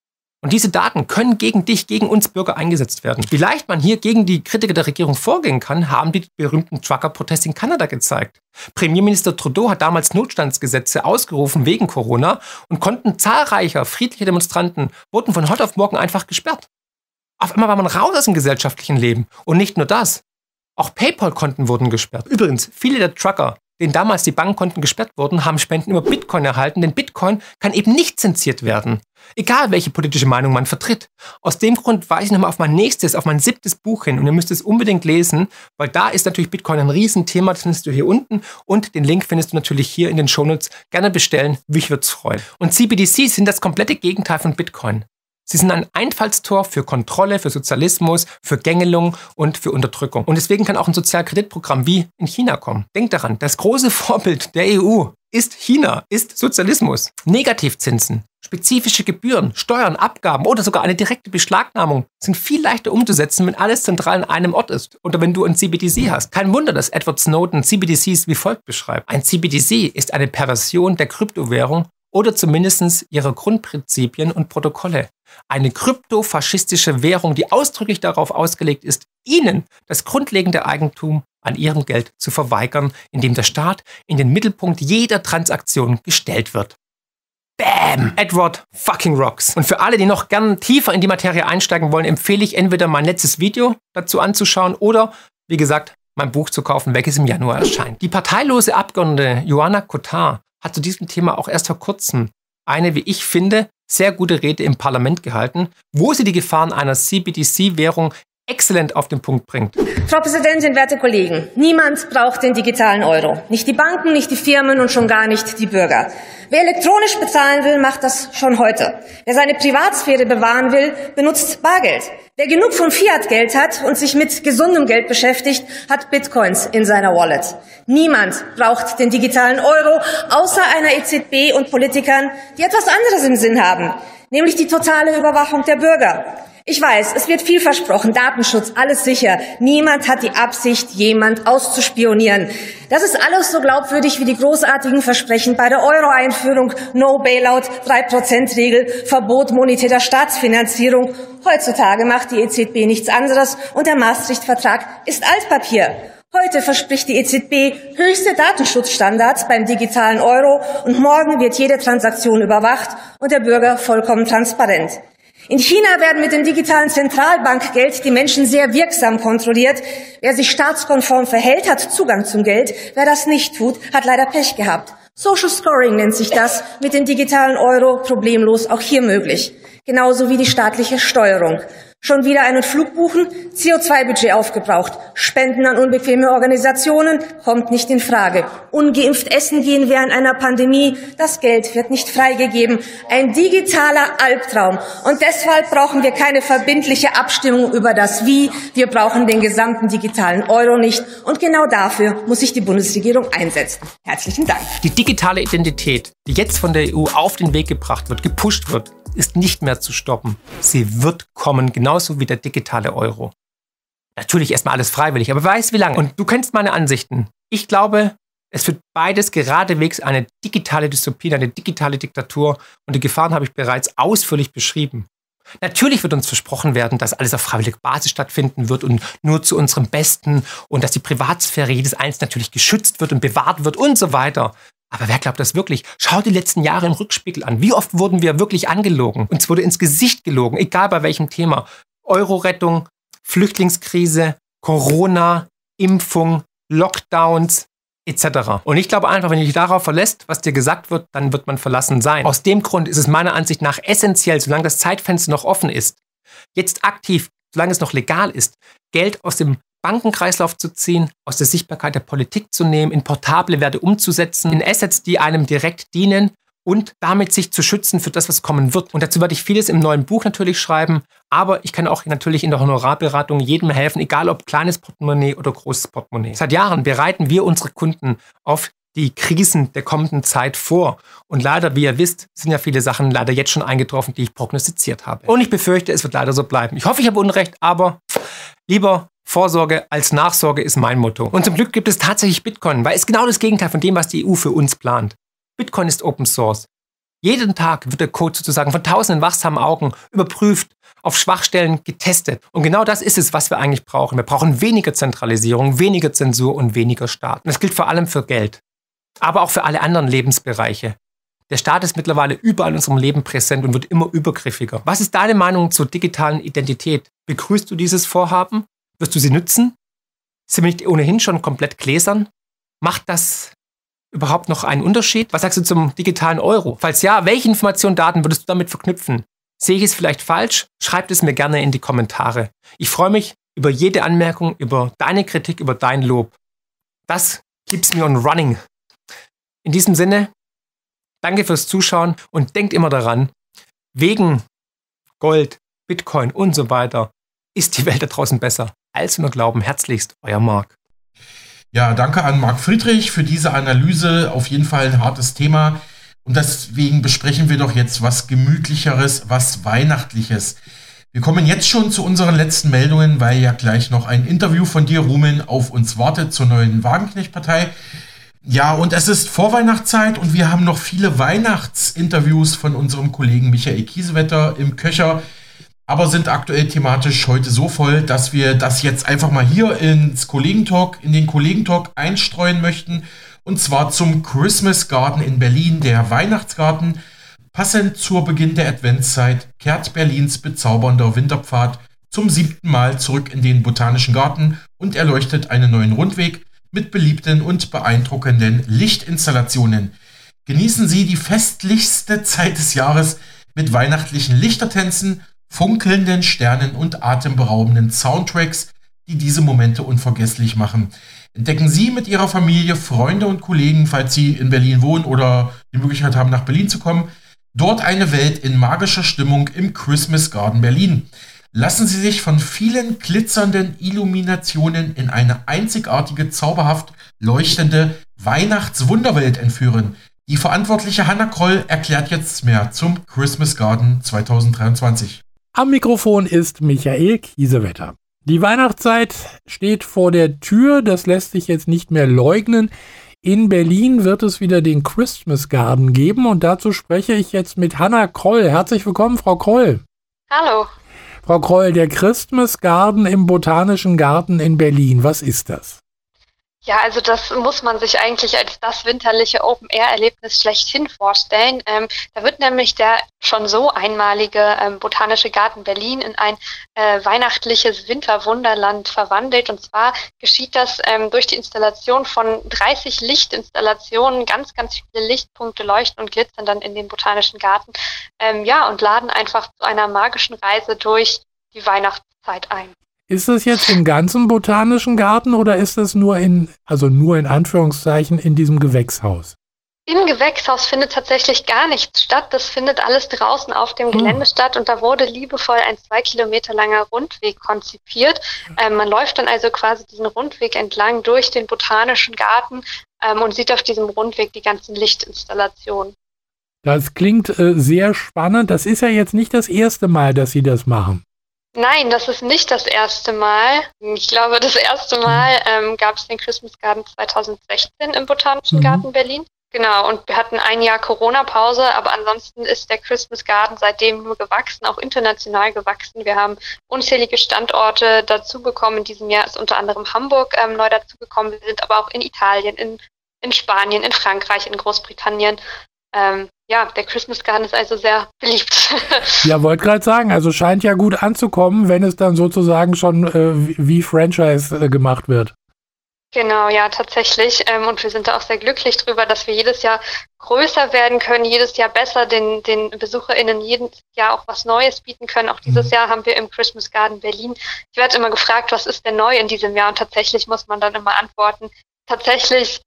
Und diese Daten können gegen dich, gegen uns Bürger eingesetzt werden. Wie leicht man hier gegen die Kritiker der Regierung vorgehen kann, haben die berühmten Trucker-Proteste in Kanada gezeigt. Premierminister Trudeau hat damals Notstandsgesetze ausgerufen wegen Corona und konnten zahlreicher friedlicher Demonstranten wurden von heute auf morgen einfach gesperrt. Auf einmal war man raus aus dem gesellschaftlichen Leben. Und nicht nur das. Auch PayPal-Konten wurden gesperrt. Übrigens, viele der Trucker, denen damals die Bankkonten gesperrt wurden, haben Spenden über Bitcoin erhalten, denn Bitcoin kann eben nicht zensiert werden. Egal, welche politische Meinung man vertritt. Aus dem Grund weise ich nochmal auf mein nächstes, auf mein siebtes Buch hin und ihr müsst es unbedingt lesen, weil da ist natürlich Bitcoin ein Riesenthema, das findest du hier unten und den Link findest du natürlich hier in den Shownotes. Gerne bestellen, mich würde es freuen. Und CBDCs sind das komplette Gegenteil von Bitcoin. Sie sind ein Einfallstor für Kontrolle, für Sozialismus, für Gängelung und für Unterdrückung. Und deswegen kann auch ein Sozialkreditprogramm wie in China kommen. Denkt daran, das große [LAUGHS] Vorbild der EU ist China, ist Sozialismus. Negativzinsen, spezifische Gebühren, Steuern, Abgaben oder sogar eine direkte Beschlagnahmung sind viel leichter umzusetzen, wenn alles zentral an einem Ort ist oder wenn du ein CBDC hast. Kein Wunder, dass Edward Snowden CBDCs wie folgt beschreibt. Ein CBDC ist eine Perversion der Kryptowährung oder zumindest ihre Grundprinzipien und Protokolle. Eine kryptofaschistische Währung, die ausdrücklich darauf ausgelegt ist, ihnen das grundlegende Eigentum an ihrem Geld zu verweigern, indem der Staat in den Mittelpunkt jeder Transaktion gestellt wird. Bam! Edward fucking rocks. Und für alle, die noch gern tiefer in die Materie einsteigen wollen, empfehle ich entweder mein letztes Video dazu anzuschauen oder, wie gesagt, mein Buch zu kaufen, welches im Januar erscheint. Die parteilose Abgeordnete Joanna Kotar hat zu diesem Thema auch erst vor kurzem eine, wie ich finde, sehr gute Rede im Parlament gehalten, wo sie die Gefahren einer CBDC-Währung exzellent auf den Punkt bringt. Frau Präsidentin, werte Kollegen, niemand braucht den digitalen Euro. Nicht die Banken, nicht die Firmen und schon gar nicht die Bürger. Wer elektronisch bezahlen will, macht das schon heute. Wer seine Privatsphäre bewahren will, benutzt Bargeld. Wer genug von Fiat-Geld hat und sich mit gesundem Geld beschäftigt, hat Bitcoins in seiner Wallet. Niemand braucht den digitalen Euro, außer einer EZB und Politikern, die etwas anderes im Sinn haben, nämlich die totale Überwachung der Bürger. Ich weiß, es wird viel versprochen, Datenschutz, alles sicher. Niemand hat die Absicht, jemand auszuspionieren. Das ist alles so glaubwürdig wie die großartigen Versprechen bei der Euro-Einführung, No Bailout, 3%-Regel, Verbot monetärer Staatsfinanzierung. Heutzutage macht die EZB nichts anderes und der Maastricht-Vertrag ist Altpapier. Heute verspricht die EZB höchste Datenschutzstandards beim digitalen Euro und morgen wird jede Transaktion überwacht und der Bürger vollkommen transparent. In China werden mit dem digitalen Zentralbankgeld die Menschen sehr wirksam kontrolliert. Wer sich staatskonform verhält, hat Zugang zum Geld. Wer das nicht tut, hat leider Pech gehabt. Social Scoring nennt sich das, mit dem digitalen Euro problemlos auch hier möglich. Genauso wie die staatliche Steuerung. Schon wieder einen Flug buchen, CO2-Budget aufgebraucht. Spenden an unbequeme Organisationen kommt nicht in Frage. Ungeimpft essen gehen während einer Pandemie, das Geld wird nicht freigegeben. Ein digitaler Albtraum. Und deshalb brauchen wir keine verbindliche Abstimmung über das Wie. Wir brauchen den gesamten digitalen Euro nicht. Und genau dafür muss sich die Bundesregierung einsetzen. Herzlichen Dank. Die digitale Identität, die jetzt von der EU auf den Weg gebracht wird, gepusht wird, ist nicht mehr zu stoppen. Sie wird kommen, genauso wie der digitale Euro. Natürlich erstmal alles freiwillig, aber weiß wie lange. Und du kennst meine Ansichten. Ich glaube, es wird beides geradewegs eine digitale Dystopie, eine digitale Diktatur. Und die Gefahren habe ich bereits ausführlich beschrieben. Natürlich wird uns versprochen werden, dass alles auf freiwilliger Basis stattfinden wird und nur zu unserem Besten und dass die Privatsphäre jedes Einzelnen natürlich geschützt wird und bewahrt wird und so weiter. Aber wer glaubt das wirklich? Schau die letzten Jahre im Rückspiegel an. Wie oft wurden wir wirklich angelogen? Uns wurde ins Gesicht gelogen, egal bei welchem Thema. Euro-Rettung, Flüchtlingskrise, Corona, Impfung, Lockdowns etc. Und ich glaube einfach, wenn du dich darauf verlässt, was dir gesagt wird, dann wird man verlassen sein. Aus dem Grund ist es meiner Ansicht nach essentiell, solange das Zeitfenster noch offen ist, jetzt aktiv, solange es noch legal ist, Geld aus dem Bankenkreislauf zu ziehen, aus der Sichtbarkeit der Politik zu nehmen, in portable Werte umzusetzen, in Assets, die einem direkt dienen und damit sich zu schützen für das, was kommen wird. Und dazu werde ich vieles im neuen Buch natürlich schreiben, aber ich kann auch natürlich in der Honorarberatung jedem helfen, egal ob kleines Portemonnaie oder großes Portemonnaie. Seit Jahren bereiten wir unsere Kunden auf die Krisen der kommenden Zeit vor. Und leider, wie ihr wisst, sind ja viele Sachen leider jetzt schon eingetroffen, die ich prognostiziert habe. Und ich befürchte, es wird leider so bleiben. Ich hoffe, ich habe Unrecht, aber lieber Vorsorge als Nachsorge ist mein Motto. Und zum Glück gibt es tatsächlich Bitcoin, weil es genau das Gegenteil von dem, was die EU für uns plant. Bitcoin ist Open Source. Jeden Tag wird der Code sozusagen von tausenden wachsamen Augen überprüft, auf Schwachstellen getestet. Und genau das ist es, was wir eigentlich brauchen. Wir brauchen weniger Zentralisierung, weniger Zensur und weniger Staat. Und das gilt vor allem für Geld, aber auch für alle anderen Lebensbereiche. Der Staat ist mittlerweile überall in unserem Leben präsent und wird immer übergriffiger. Was ist deine Meinung zur digitalen Identität? Begrüßt du dieses Vorhaben? Wirst du sie nützen? Sind wir nicht ohnehin schon komplett gläsern? Macht das überhaupt noch einen Unterschied? Was sagst du zum digitalen Euro? Falls ja, welche Informationen, Daten würdest du damit verknüpfen? Sehe ich es vielleicht falsch? Schreibt es mir gerne in die Kommentare. Ich freue mich über jede Anmerkung, über deine Kritik, über dein Lob. Das keeps me on running. In diesem Sinne, danke fürs Zuschauen und denkt immer daran, wegen Gold, Bitcoin und so weiter ist die Welt da draußen besser, als wir glauben. Herzlichst, euer Marc. Ja, danke an Marc Friedrich für diese Analyse. Auf jeden Fall ein hartes Thema. Und deswegen besprechen wir doch jetzt was Gemütlicheres, was Weihnachtliches. Wir kommen jetzt schon zu unseren letzten Meldungen, weil ja gleich noch ein Interview von dir, Rumen, auf uns wartet zur neuen Wagenknecht-Partei. Ja, und es ist Vorweihnachtszeit und wir haben noch viele Weihnachtsinterviews von unserem Kollegen Michael Kiesewetter im Köcher aber sind aktuell thematisch heute so voll, dass wir das jetzt einfach mal hier ins Kollegentalk, in den Kollegentalk einstreuen möchten. Und zwar zum Christmas Garden in Berlin, der Weihnachtsgarten. Passend zur Beginn der Adventszeit kehrt Berlins bezaubernder Winterpfad zum siebten Mal zurück in den Botanischen Garten und erleuchtet einen neuen Rundweg mit beliebten und beeindruckenden Lichtinstallationen. Genießen Sie die festlichste Zeit des Jahres mit weihnachtlichen Lichtertänzen funkelnden Sternen und atemberaubenden Soundtracks, die diese Momente unvergesslich machen. Entdecken Sie mit Ihrer Familie, Freunde und Kollegen, falls Sie in Berlin wohnen oder die Möglichkeit haben, nach Berlin zu kommen, dort eine Welt in magischer Stimmung im Christmas Garden Berlin. Lassen Sie sich von vielen glitzernden Illuminationen in eine einzigartige, zauberhaft leuchtende Weihnachtswunderwelt entführen. Die verantwortliche Hanna Kroll erklärt jetzt mehr zum Christmas Garden 2023. Am Mikrofon ist Michael Kiesewetter. Die Weihnachtszeit steht vor der Tür, das lässt sich jetzt nicht mehr leugnen. In Berlin wird es wieder den Christmas Garden geben und dazu spreche ich jetzt mit Hanna Kroll. Herzlich willkommen, Frau Kroll. Hallo. Frau Kroll, der Christmas Garden im Botanischen Garten in Berlin, was ist das? Ja, also das muss man sich eigentlich als das winterliche Open-Air-Erlebnis schlechthin vorstellen. Ähm, da wird nämlich der schon so einmalige ähm, Botanische Garten Berlin in ein äh, weihnachtliches Winterwunderland verwandelt. Und zwar geschieht das ähm, durch die Installation von 30 Lichtinstallationen. Ganz, ganz viele Lichtpunkte leuchten und glitzern dann in den Botanischen Garten. Ähm, ja, und laden einfach zu einer magischen Reise durch die Weihnachtszeit ein. Ist das jetzt im ganzen botanischen Garten oder ist das nur in, also nur in Anführungszeichen, in diesem Gewächshaus? Im Gewächshaus findet tatsächlich gar nichts statt. Das findet alles draußen auf dem hm. Gelände statt und da wurde liebevoll ein zwei Kilometer langer Rundweg konzipiert. Ähm, man läuft dann also quasi diesen Rundweg entlang durch den botanischen Garten ähm, und sieht auf diesem Rundweg die ganzen Lichtinstallationen. Das klingt äh, sehr spannend. Das ist ja jetzt nicht das erste Mal, dass Sie das machen. Nein, das ist nicht das erste Mal. Ich glaube, das erste Mal ähm, gab es den Christmas Garden 2016 im Botanischen mhm. Garten Berlin. Genau, und wir hatten ein Jahr Corona-Pause, aber ansonsten ist der Christmas Garden seitdem nur gewachsen, auch international gewachsen. Wir haben unzählige Standorte dazu bekommen. In diesem Jahr ist unter anderem Hamburg ähm, neu dazugekommen. Wir sind aber auch in Italien, in, in Spanien, in Frankreich, in Großbritannien ähm, ja, der Christmas Garden ist also sehr beliebt. [LAUGHS] ja, wollte gerade sagen, also scheint ja gut anzukommen, wenn es dann sozusagen schon äh, wie Franchise äh, gemacht wird. Genau, ja, tatsächlich. Ähm, und wir sind da auch sehr glücklich drüber, dass wir jedes Jahr größer werden können, jedes Jahr besser den, den BesucherInnen jedes Jahr auch was Neues bieten können. Auch dieses mhm. Jahr haben wir im Christmas Garden Berlin. Ich werde immer gefragt, was ist denn neu in diesem Jahr? Und tatsächlich muss man dann immer antworten. Tatsächlich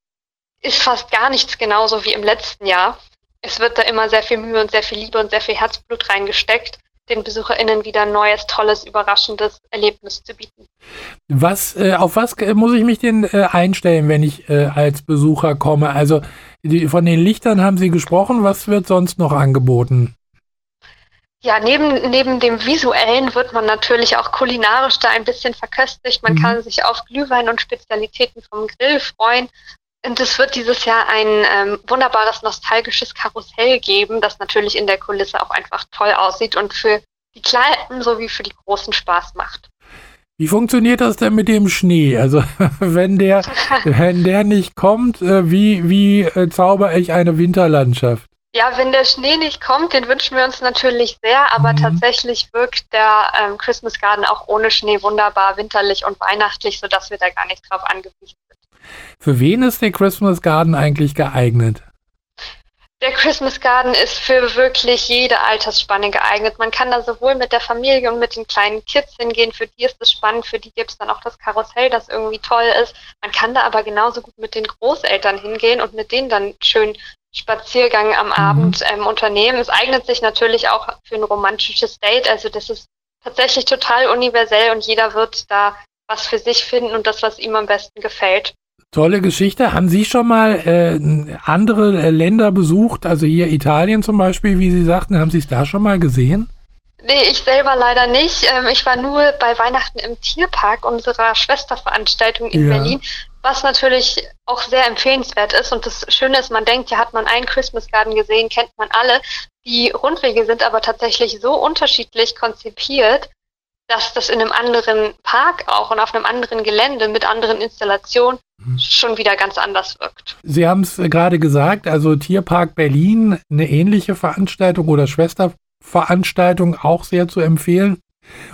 ist fast gar nichts genauso wie im letzten Jahr. Es wird da immer sehr viel Mühe und sehr viel Liebe und sehr viel Herzblut reingesteckt den BesucherInnen wieder ein neues, tolles, überraschendes Erlebnis zu bieten. Was, äh, auf was muss ich mich denn äh, einstellen, wenn ich äh, als Besucher komme? Also die, von den Lichtern haben Sie gesprochen, was wird sonst noch angeboten? Ja, neben, neben dem visuellen wird man natürlich auch kulinarisch da ein bisschen verköstigt. Man mhm. kann sich auf Glühwein und Spezialitäten vom Grill freuen. Und es wird dieses Jahr ein ähm, wunderbares nostalgisches Karussell geben, das natürlich in der Kulisse auch einfach toll aussieht und für die Kleinen sowie für die Großen Spaß macht. Wie funktioniert das denn mit dem Schnee? Also [LAUGHS] wenn der, [LAUGHS] wenn der nicht kommt, äh, wie, wie äh, zauber ich eine Winterlandschaft? Ja, wenn der Schnee nicht kommt, den wünschen wir uns natürlich sehr, aber mhm. tatsächlich wirkt der ähm, Christmas Garden auch ohne Schnee wunderbar winterlich und weihnachtlich, sodass wir da gar nicht drauf angewiesen für wen ist der Christmas Garden eigentlich geeignet? Der Christmas Garden ist für wirklich jede Altersspanne geeignet. Man kann da sowohl mit der Familie und mit den kleinen Kids hingehen. Für die ist es spannend, für die gibt es dann auch das Karussell, das irgendwie toll ist. Man kann da aber genauso gut mit den Großeltern hingehen und mit denen dann schön Spaziergang am mhm. Abend ähm, unternehmen. Es eignet sich natürlich auch für ein romantisches Date. Also das ist tatsächlich total universell und jeder wird da was für sich finden und das, was ihm am besten gefällt. Tolle Geschichte. Haben Sie schon mal äh, andere äh, Länder besucht? Also hier Italien zum Beispiel, wie Sie sagten, haben Sie es da schon mal gesehen? Nee, ich selber leider nicht. Ähm, ich war nur bei Weihnachten im Tierpark unserer Schwesterveranstaltung in ja. Berlin, was natürlich auch sehr empfehlenswert ist. Und das Schöne ist, man denkt, ja, hat man einen Christmas Garden gesehen, kennt man alle. Die Rundwege sind aber tatsächlich so unterschiedlich konzipiert, dass das in einem anderen Park auch und auf einem anderen Gelände mit anderen Installationen mhm. schon wieder ganz anders wirkt. Sie haben es gerade gesagt, also Tierpark Berlin, eine ähnliche Veranstaltung oder Schwesterveranstaltung auch sehr zu empfehlen.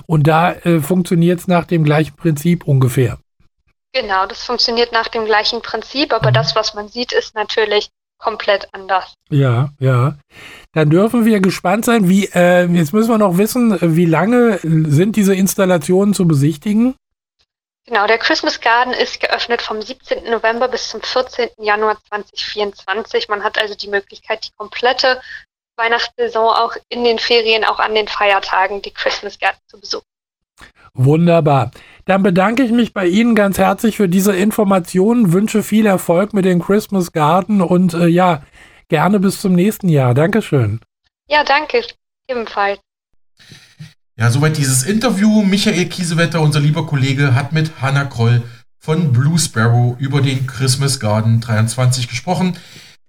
Und da äh, funktioniert es nach dem gleichen Prinzip ungefähr. Genau, das funktioniert nach dem gleichen Prinzip, aber mhm. das, was man sieht, ist natürlich komplett anders. Ja, ja. Dann dürfen wir gespannt sein, wie, äh, jetzt müssen wir noch wissen, wie lange sind diese Installationen zu besichtigen? Genau, der Christmas Garden ist geöffnet vom 17. November bis zum 14. Januar 2024. Man hat also die Möglichkeit, die komplette Weihnachtssaison auch in den Ferien, auch an den Feiertagen, die Christmas Garden zu besuchen. Wunderbar. Dann bedanke ich mich bei Ihnen ganz herzlich für diese Informationen, wünsche viel Erfolg mit dem Christmas Garden und äh, ja, gerne bis zum nächsten Jahr. Dankeschön. Ja, danke. Ebenfalls. Ja, soweit dieses Interview. Michael Kiesewetter, unser lieber Kollege, hat mit Hannah Kroll von Blue Sparrow über den Christmas Garden 23 gesprochen.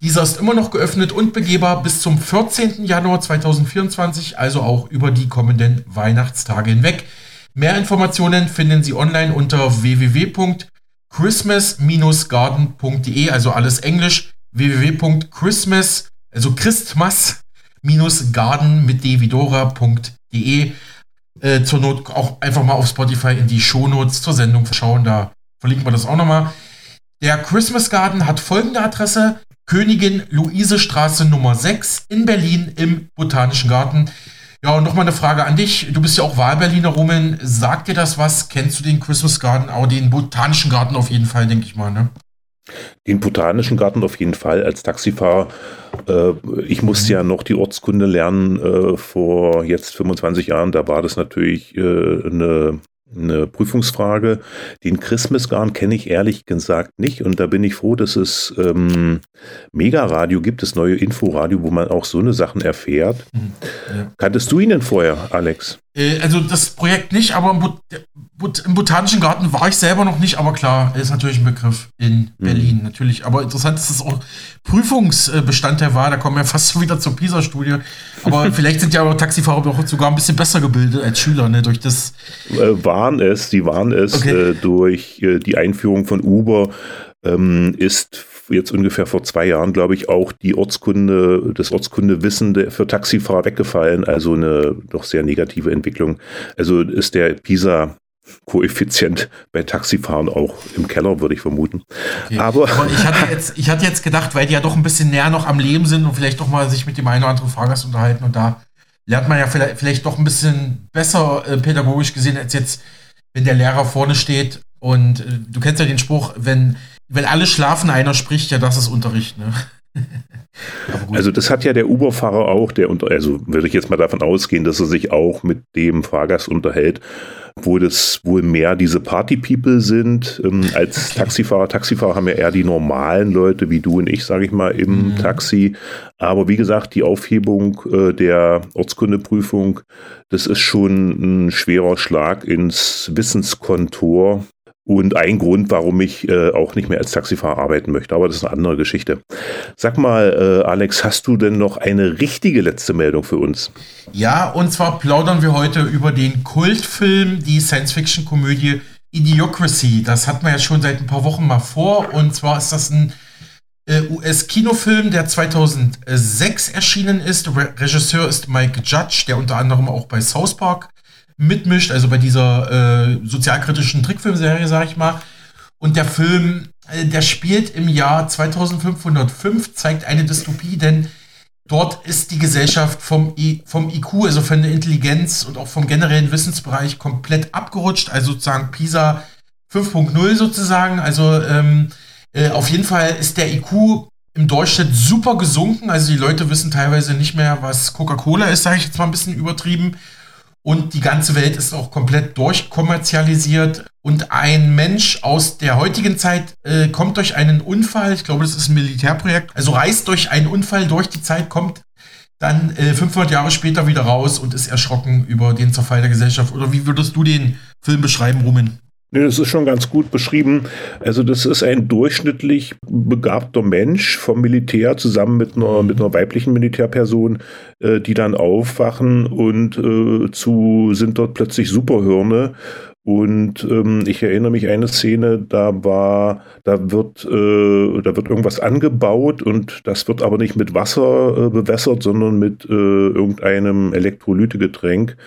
Dieser ist immer noch geöffnet und begehbar bis zum 14. Januar 2024, also auch über die kommenden Weihnachtstage hinweg. Mehr Informationen finden Sie online unter www.christmas-garden.de, also alles Englisch, www.christmas, also Christmas-garden mit devidora.de. Äh, zur Not auch einfach mal auf Spotify in die Shownotes zur Sendung schauen, da verlinken wir das auch nochmal. Der Christmas Garden hat folgende Adresse: Königin Luise Straße Nummer 6 in Berlin im Botanischen Garten. Ja, und nochmal eine Frage an dich. Du bist ja auch Wahlberliner, Roman. Sagt dir das was? Kennst du den Christmas Garden? Aber den Botanischen Garten auf jeden Fall, denke ich mal, ne? Den Botanischen Garten auf jeden Fall als Taxifahrer. Äh, ich musste ja noch die Ortskunde lernen äh, vor jetzt 25 Jahren. Da war das natürlich äh, eine eine Prüfungsfrage. Den Christmas Garn kenne ich ehrlich gesagt nicht und da bin ich froh, dass es ähm, Mega-Radio gibt, das neue Inforadio, wo man auch so eine Sachen erfährt. Mhm, ja. Kanntest du ihn denn vorher, Alex? Äh, also das Projekt nicht, aber im, Bot Bot im, Botanischen Garten war ich selber noch nicht, aber klar, ist natürlich ein Begriff in mhm. Berlin, mhm. natürlich. Aber interessant, dass es auch Prüfungsbestandteil war, da kommen wir fast [LAUGHS] wieder zur PISA-Studie. Aber [LAUGHS] vielleicht sind ja aber Taxifahrer auch sogar ein bisschen besser gebildet als Schüler, ne, durch das. Äh, waren es, die waren es okay. äh, durch äh, die Einführung von Uber ähm, ist jetzt ungefähr vor zwei Jahren, glaube ich, auch die Ortskunde, das Ortskundewissen für Taxifahrer weggefallen. Also eine doch sehr negative Entwicklung. Also ist der PISA Koeffizient bei Taxifahren auch im Keller, würde ich vermuten. Okay. Aber, Aber, ich, hatte jetzt, ich hatte jetzt gedacht, weil die ja doch ein bisschen näher noch am Leben sind und vielleicht doch mal sich mit dem einen oder anderen Fahrgast unterhalten und da lernt man ja vielleicht, vielleicht doch ein bisschen besser äh, pädagogisch gesehen, als jetzt, wenn der Lehrer vorne steht und äh, du kennst ja den Spruch, wenn, wenn alle schlafen, einer spricht, ja, das ist Unterricht, ne? [LAUGHS] also das hat ja der Uber-Fahrer auch, der unter, also würde ich jetzt mal davon ausgehen, dass er sich auch mit dem Fahrgast unterhält, wo das wohl mehr diese Party-People sind ähm, als Taxifahrer. Taxifahrer haben ja eher die normalen Leute wie du und ich, sage ich mal, im mhm. Taxi. Aber wie gesagt, die Aufhebung äh, der Ortskundeprüfung, das ist schon ein schwerer Schlag ins Wissenskontor und ein Grund, warum ich äh, auch nicht mehr als Taxifahrer arbeiten möchte. Aber das ist eine andere Geschichte. Sag mal, äh, Alex, hast du denn noch eine richtige letzte Meldung für uns? Ja, und zwar plaudern wir heute über den Kultfilm, die Science-Fiction-Komödie Idiocracy. Das hat man ja schon seit ein paar Wochen mal vor. Und zwar ist das ein äh, US-Kinofilm, der 2006 erschienen ist. Re Regisseur ist Mike Judge, der unter anderem auch bei South Park mitmischt, also bei dieser äh, sozialkritischen Trickfilmserie, sag ich mal. Und der Film, äh, der spielt im Jahr 2505, zeigt eine Dystopie, denn dort ist die Gesellschaft vom, I, vom IQ, also von der Intelligenz und auch vom generellen Wissensbereich komplett abgerutscht, also sozusagen PISA 5.0 sozusagen. Also ähm, äh, auf jeden Fall ist der IQ im Durchschnitt super gesunken. Also die Leute wissen teilweise nicht mehr, was Coca-Cola ist, sage ich jetzt mal ein bisschen übertrieben. Und die ganze Welt ist auch komplett durchkommerzialisiert. Und ein Mensch aus der heutigen Zeit äh, kommt durch einen Unfall, ich glaube, das ist ein Militärprojekt, also reist durch einen Unfall durch die Zeit, kommt dann äh, 500 Jahre später wieder raus und ist erschrocken über den Zerfall der Gesellschaft. Oder wie würdest du den Film beschreiben, Rumen? Nee, das ist schon ganz gut beschrieben. Also das ist ein durchschnittlich begabter Mensch vom Militär zusammen mit einer, mit einer weiblichen Militärperson, äh, die dann aufwachen und äh, zu sind dort plötzlich Superhirne. Und ähm, ich erinnere mich eine Szene, da war, da wird, äh, da wird irgendwas angebaut und das wird aber nicht mit Wasser äh, bewässert, sondern mit äh, irgendeinem Elektrolytegetränk.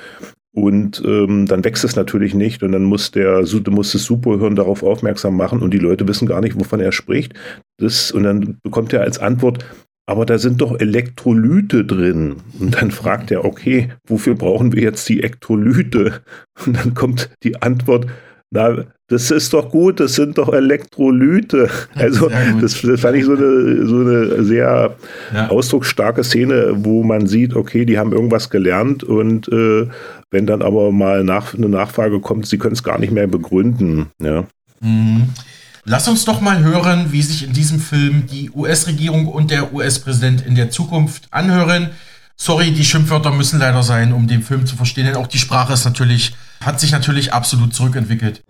Und ähm, dann wächst es natürlich nicht und dann muss der muss das Superhirn darauf aufmerksam machen und die Leute wissen gar nicht, wovon er spricht. Das, und dann bekommt er als Antwort, aber da sind doch Elektrolyte drin. Und dann fragt er, okay, wofür brauchen wir jetzt die Elektrolyte? Und dann kommt die Antwort, na, das ist doch gut, das sind doch Elektrolyte. [LAUGHS] Also das, das, fand ich so eine, so eine sehr ja. ausdrucksstarke Szene, wo man sieht, okay, die haben irgendwas gelernt und äh, wenn dann aber mal nach, eine Nachfrage kommt, sie können es gar nicht mehr begründen. Ja. Mhm. Lass uns doch mal hören, wie sich in diesem Film die US-Regierung und der US-Präsident in der Zukunft anhören. Sorry, die Schimpfwörter müssen leider sein, um den Film zu verstehen, denn auch die Sprache ist natürlich, hat sich natürlich absolut zurückentwickelt.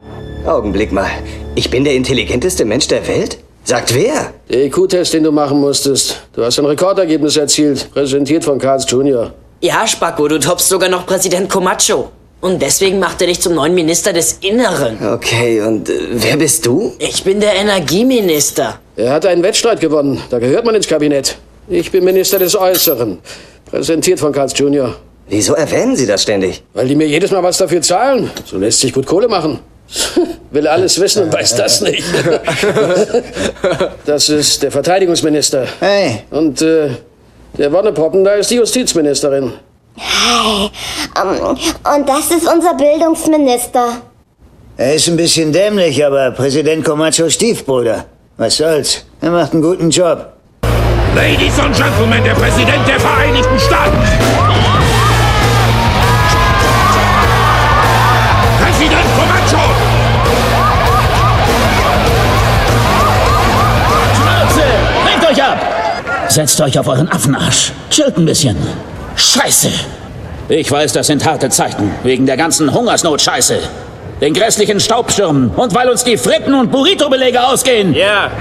Augenblick mal. Ich bin der intelligenteste Mensch der Welt? Sagt wer? Der IQ-Test, den du machen musstest. Du hast ein Rekordergebnis erzielt, präsentiert von Carls Jr. Ja, Spacko, du toppst sogar noch Präsident Comacho. Und deswegen macht er dich zum neuen Minister des Inneren. Okay, und äh, wer bist du? Ich bin der Energieminister. Er hat einen Wettstreit gewonnen. Da gehört man ins Kabinett. Ich bin Minister des Äußeren. Präsentiert von Karls Jr. Wieso erwähnen Sie das ständig? Weil die mir jedes Mal was dafür zahlen. So lässt sich gut Kohle machen. [LAUGHS] Will alles wissen und weiß das nicht. [LAUGHS] das ist der Verteidigungsminister. Hey. Und äh, der Wonnepoppen, da ist die Justizministerin. Hey. Um, und das ist unser Bildungsminister. Er ist ein bisschen dämlich, aber Präsident Comachos Stiefbruder. Was soll's? Er macht einen guten Job. Ladies and Gentlemen, der Präsident der Vereinigten Staaten. Setzt euch auf euren Affenarsch. Chillt ein bisschen. Scheiße! Ich weiß, das sind harte Zeiten. Wegen der ganzen Hungersnot-Scheiße. Den grässlichen Staubstürmen und weil uns die Fritten- und Burrito-Belege ausgehen. Ja.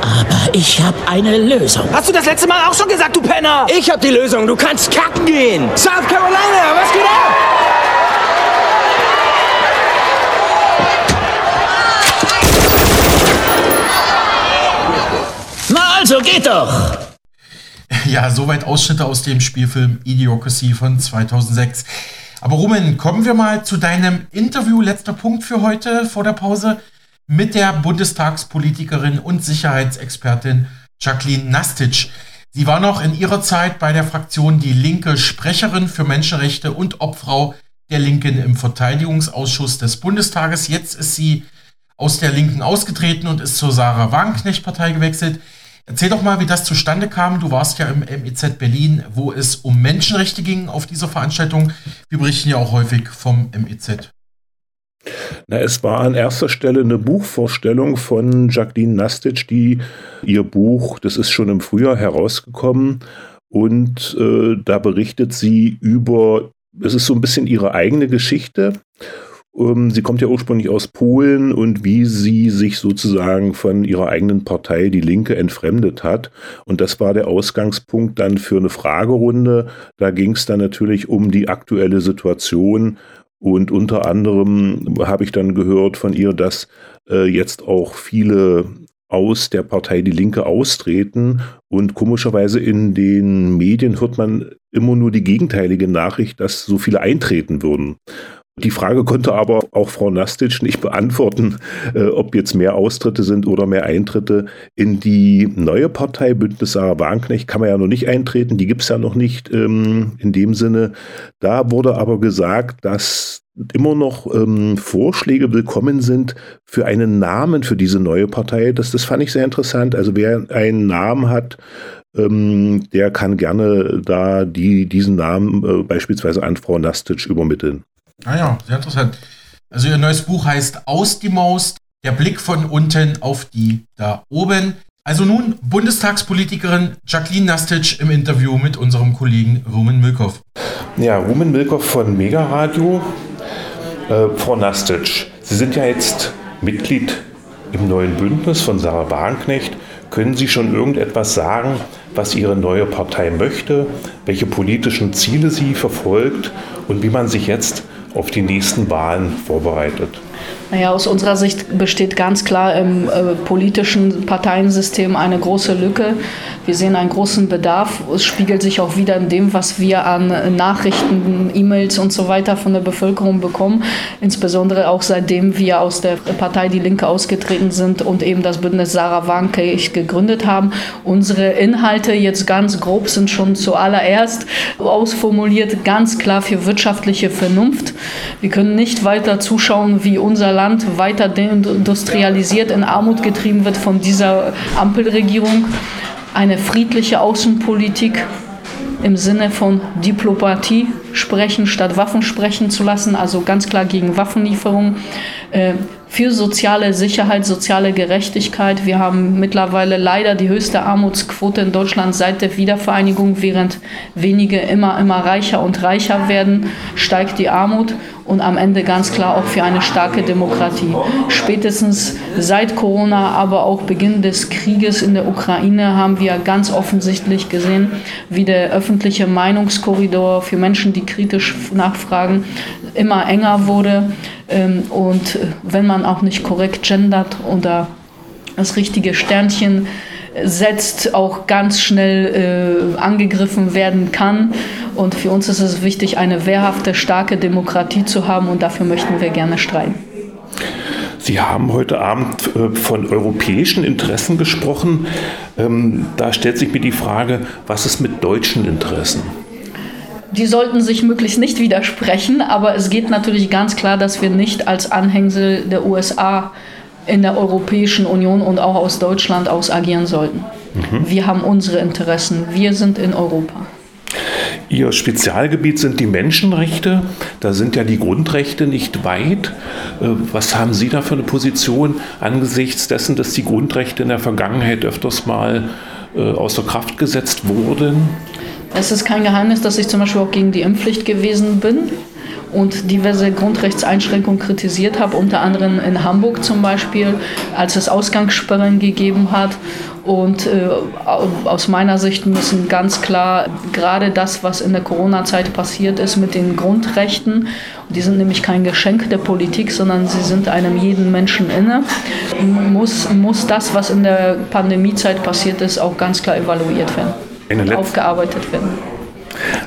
Aber ich habe eine Lösung. Hast du das letzte Mal auch schon gesagt, du Penner? Ich habe die Lösung. Du kannst kacken gehen. South Carolina, was geht ab? Na also, geht doch. Ja, soweit Ausschnitte aus dem Spielfilm Idiocracy von 2006. Aber Rumen, kommen wir mal zu deinem Interview, letzter Punkt für heute vor der Pause, mit der Bundestagspolitikerin und Sicherheitsexpertin Jacqueline Nastic. Sie war noch in ihrer Zeit bei der Fraktion Die Linke Sprecherin für Menschenrechte und Obfrau der Linken im Verteidigungsausschuss des Bundestages. Jetzt ist sie aus der Linken ausgetreten und ist zur Sarah Wagenknecht-Partei gewechselt. Erzähl doch mal, wie das zustande kam. Du warst ja im MEZ Berlin, wo es um Menschenrechte ging auf dieser Veranstaltung. Wir berichten ja auch häufig vom MEZ. Na, es war an erster Stelle eine Buchvorstellung von Jacqueline Nastic, die ihr Buch, das ist schon im Frühjahr herausgekommen, und äh, da berichtet sie über, es ist so ein bisschen ihre eigene Geschichte sie kommt ja ursprünglich aus Polen und wie sie sich sozusagen von ihrer eigenen Partei, die Linke, entfremdet hat. Und das war der Ausgangspunkt dann für eine Fragerunde. Da ging es dann natürlich um die aktuelle Situation. Und unter anderem habe ich dann gehört von ihr, dass äh, jetzt auch viele aus der Partei Die Linke austreten. Und komischerweise in den Medien hört man immer nur die gegenteilige Nachricht, dass so viele eintreten würden. Die Frage konnte aber auch Frau Nastic nicht beantworten, äh, ob jetzt mehr Austritte sind oder mehr Eintritte. In die neue Partei Bündnis Sarah Wagenknecht kann man ja noch nicht eintreten, die gibt es ja noch nicht ähm, in dem Sinne. Da wurde aber gesagt, dass immer noch ähm, Vorschläge willkommen sind für einen Namen für diese neue Partei. Das, das fand ich sehr interessant. Also wer einen Namen hat, ähm, der kann gerne da die, diesen Namen äh, beispielsweise an Frau Nastic übermitteln. Ah ja, sehr interessant. Also ihr neues Buch heißt Aus die Maus, der Blick von unten auf die da oben. Also nun Bundestagspolitikerin Jacqueline Nastic im Interview mit unserem Kollegen Rumen Milkow. Ja, Rumen Milkow von Mega Radio. Äh, Frau Nastic, Sie sind ja jetzt Mitglied im neuen Bündnis von Sarah Wagenknecht. Können Sie schon irgendetwas sagen, was Ihre neue Partei möchte, welche politischen Ziele sie verfolgt und wie man sich jetzt auf die nächsten Wahlen vorbereitet? Naja, aus unserer Sicht besteht ganz klar im äh, politischen Parteiensystem eine große Lücke. Wir sehen einen großen Bedarf. Es spiegelt sich auch wieder in dem, was wir an Nachrichten, E-Mails und so weiter von der Bevölkerung bekommen. Insbesondere auch seitdem wir aus der Partei Die Linke ausgetreten sind und eben das Bündnis Sarah Wagenknecht gegründet haben. Unsere Inhalte jetzt ganz grob sind schon zuallererst ausformuliert, ganz klar für wirtschaftliche Vernunft. Wir können nicht weiter zuschauen, wie unser Land weiter deindustrialisiert, in Armut getrieben wird von dieser Ampelregierung eine friedliche Außenpolitik im Sinne von Diplomatie sprechen, statt Waffen sprechen zu lassen, also ganz klar gegen Waffenlieferungen. Äh, für soziale Sicherheit, soziale Gerechtigkeit. Wir haben mittlerweile leider die höchste Armutsquote in Deutschland seit der Wiedervereinigung. Während wenige immer, immer reicher und reicher werden, steigt die Armut und am Ende ganz klar auch für eine starke Demokratie. Spätestens seit Corona, aber auch Beginn des Krieges in der Ukraine haben wir ganz offensichtlich gesehen, wie der öffentliche Meinungskorridor für Menschen, die kritisch nachfragen, immer enger wurde. Ähm, und wenn man auch nicht korrekt gendert oder das richtige Sternchen setzt, auch ganz schnell äh, angegriffen werden kann. Und für uns ist es wichtig, eine wehrhafte, starke Demokratie zu haben und dafür möchten wir gerne streiten. Sie haben heute Abend äh, von europäischen Interessen gesprochen. Ähm, da stellt sich mir die Frage, was ist mit deutschen Interessen? die sollten sich möglichst nicht widersprechen, aber es geht natürlich ganz klar, dass wir nicht als Anhängsel der USA in der Europäischen Union und auch aus Deutschland aus agieren sollten. Mhm. Wir haben unsere Interessen. Wir sind in Europa. Ihr Spezialgebiet sind die Menschenrechte. Da sind ja die Grundrechte nicht weit. Äh, was haben Sie da für eine Position angesichts dessen, dass die Grundrechte in der Vergangenheit öfters mal äh, außer Kraft gesetzt wurden? Es ist kein Geheimnis, dass ich zum Beispiel auch gegen die Impfpflicht gewesen bin und diverse Grundrechtseinschränkungen kritisiert habe, unter anderem in Hamburg zum Beispiel, als es Ausgangssperren gegeben hat. Und äh, aus meiner Sicht müssen ganz klar gerade das, was in der Corona-Zeit passiert ist mit den Grundrechten, die sind nämlich kein Geschenk der Politik, sondern sie sind einem jeden Menschen inne, muss, muss das, was in der Pandemiezeit passiert ist, auch ganz klar evaluiert werden aufgearbeitet werden.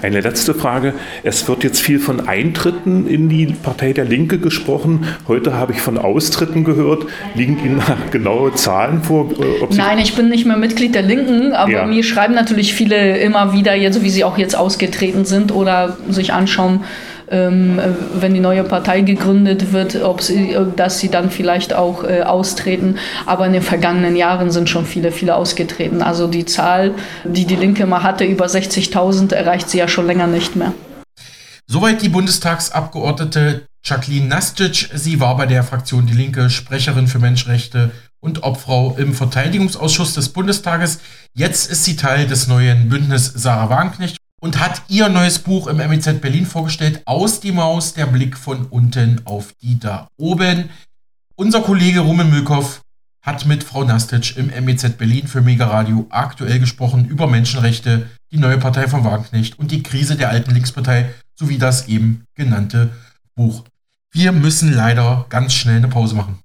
Eine letzte Frage. Es wird jetzt viel von Eintritten in die Partei der Linke gesprochen. Heute habe ich von Austritten gehört. Liegen Ihnen genaue Zahlen vor? Nein, ich bin nicht mehr Mitglied der Linken, aber ja. mir schreiben natürlich viele immer wieder, so wie sie auch jetzt ausgetreten sind oder sich anschauen, ähm, wenn die neue Partei gegründet wird, ob sie, dass sie dann vielleicht auch äh, austreten. Aber in den vergangenen Jahren sind schon viele, viele ausgetreten. Also die Zahl, die die Linke mal hatte, über 60.000, erreicht sie ja schon länger nicht mehr. Soweit die Bundestagsabgeordnete Jacqueline Nastic. Sie war bei der Fraktion Die Linke Sprecherin für Menschenrechte und Obfrau im Verteidigungsausschuss des Bundestages. Jetzt ist sie Teil des neuen Bündnis Sarah Wagenknecht und hat ihr neues Buch im MEZ Berlin vorgestellt. Aus die Maus, der Blick von unten auf die da oben. Unser Kollege Rumen Mülkow hat mit Frau Nastic im MEZ Berlin für Mega Radio aktuell gesprochen über Menschenrechte, die neue Partei von Wagenknecht und die Krise der alten Linkspartei sowie das eben genannte Buch. Wir müssen leider ganz schnell eine Pause machen.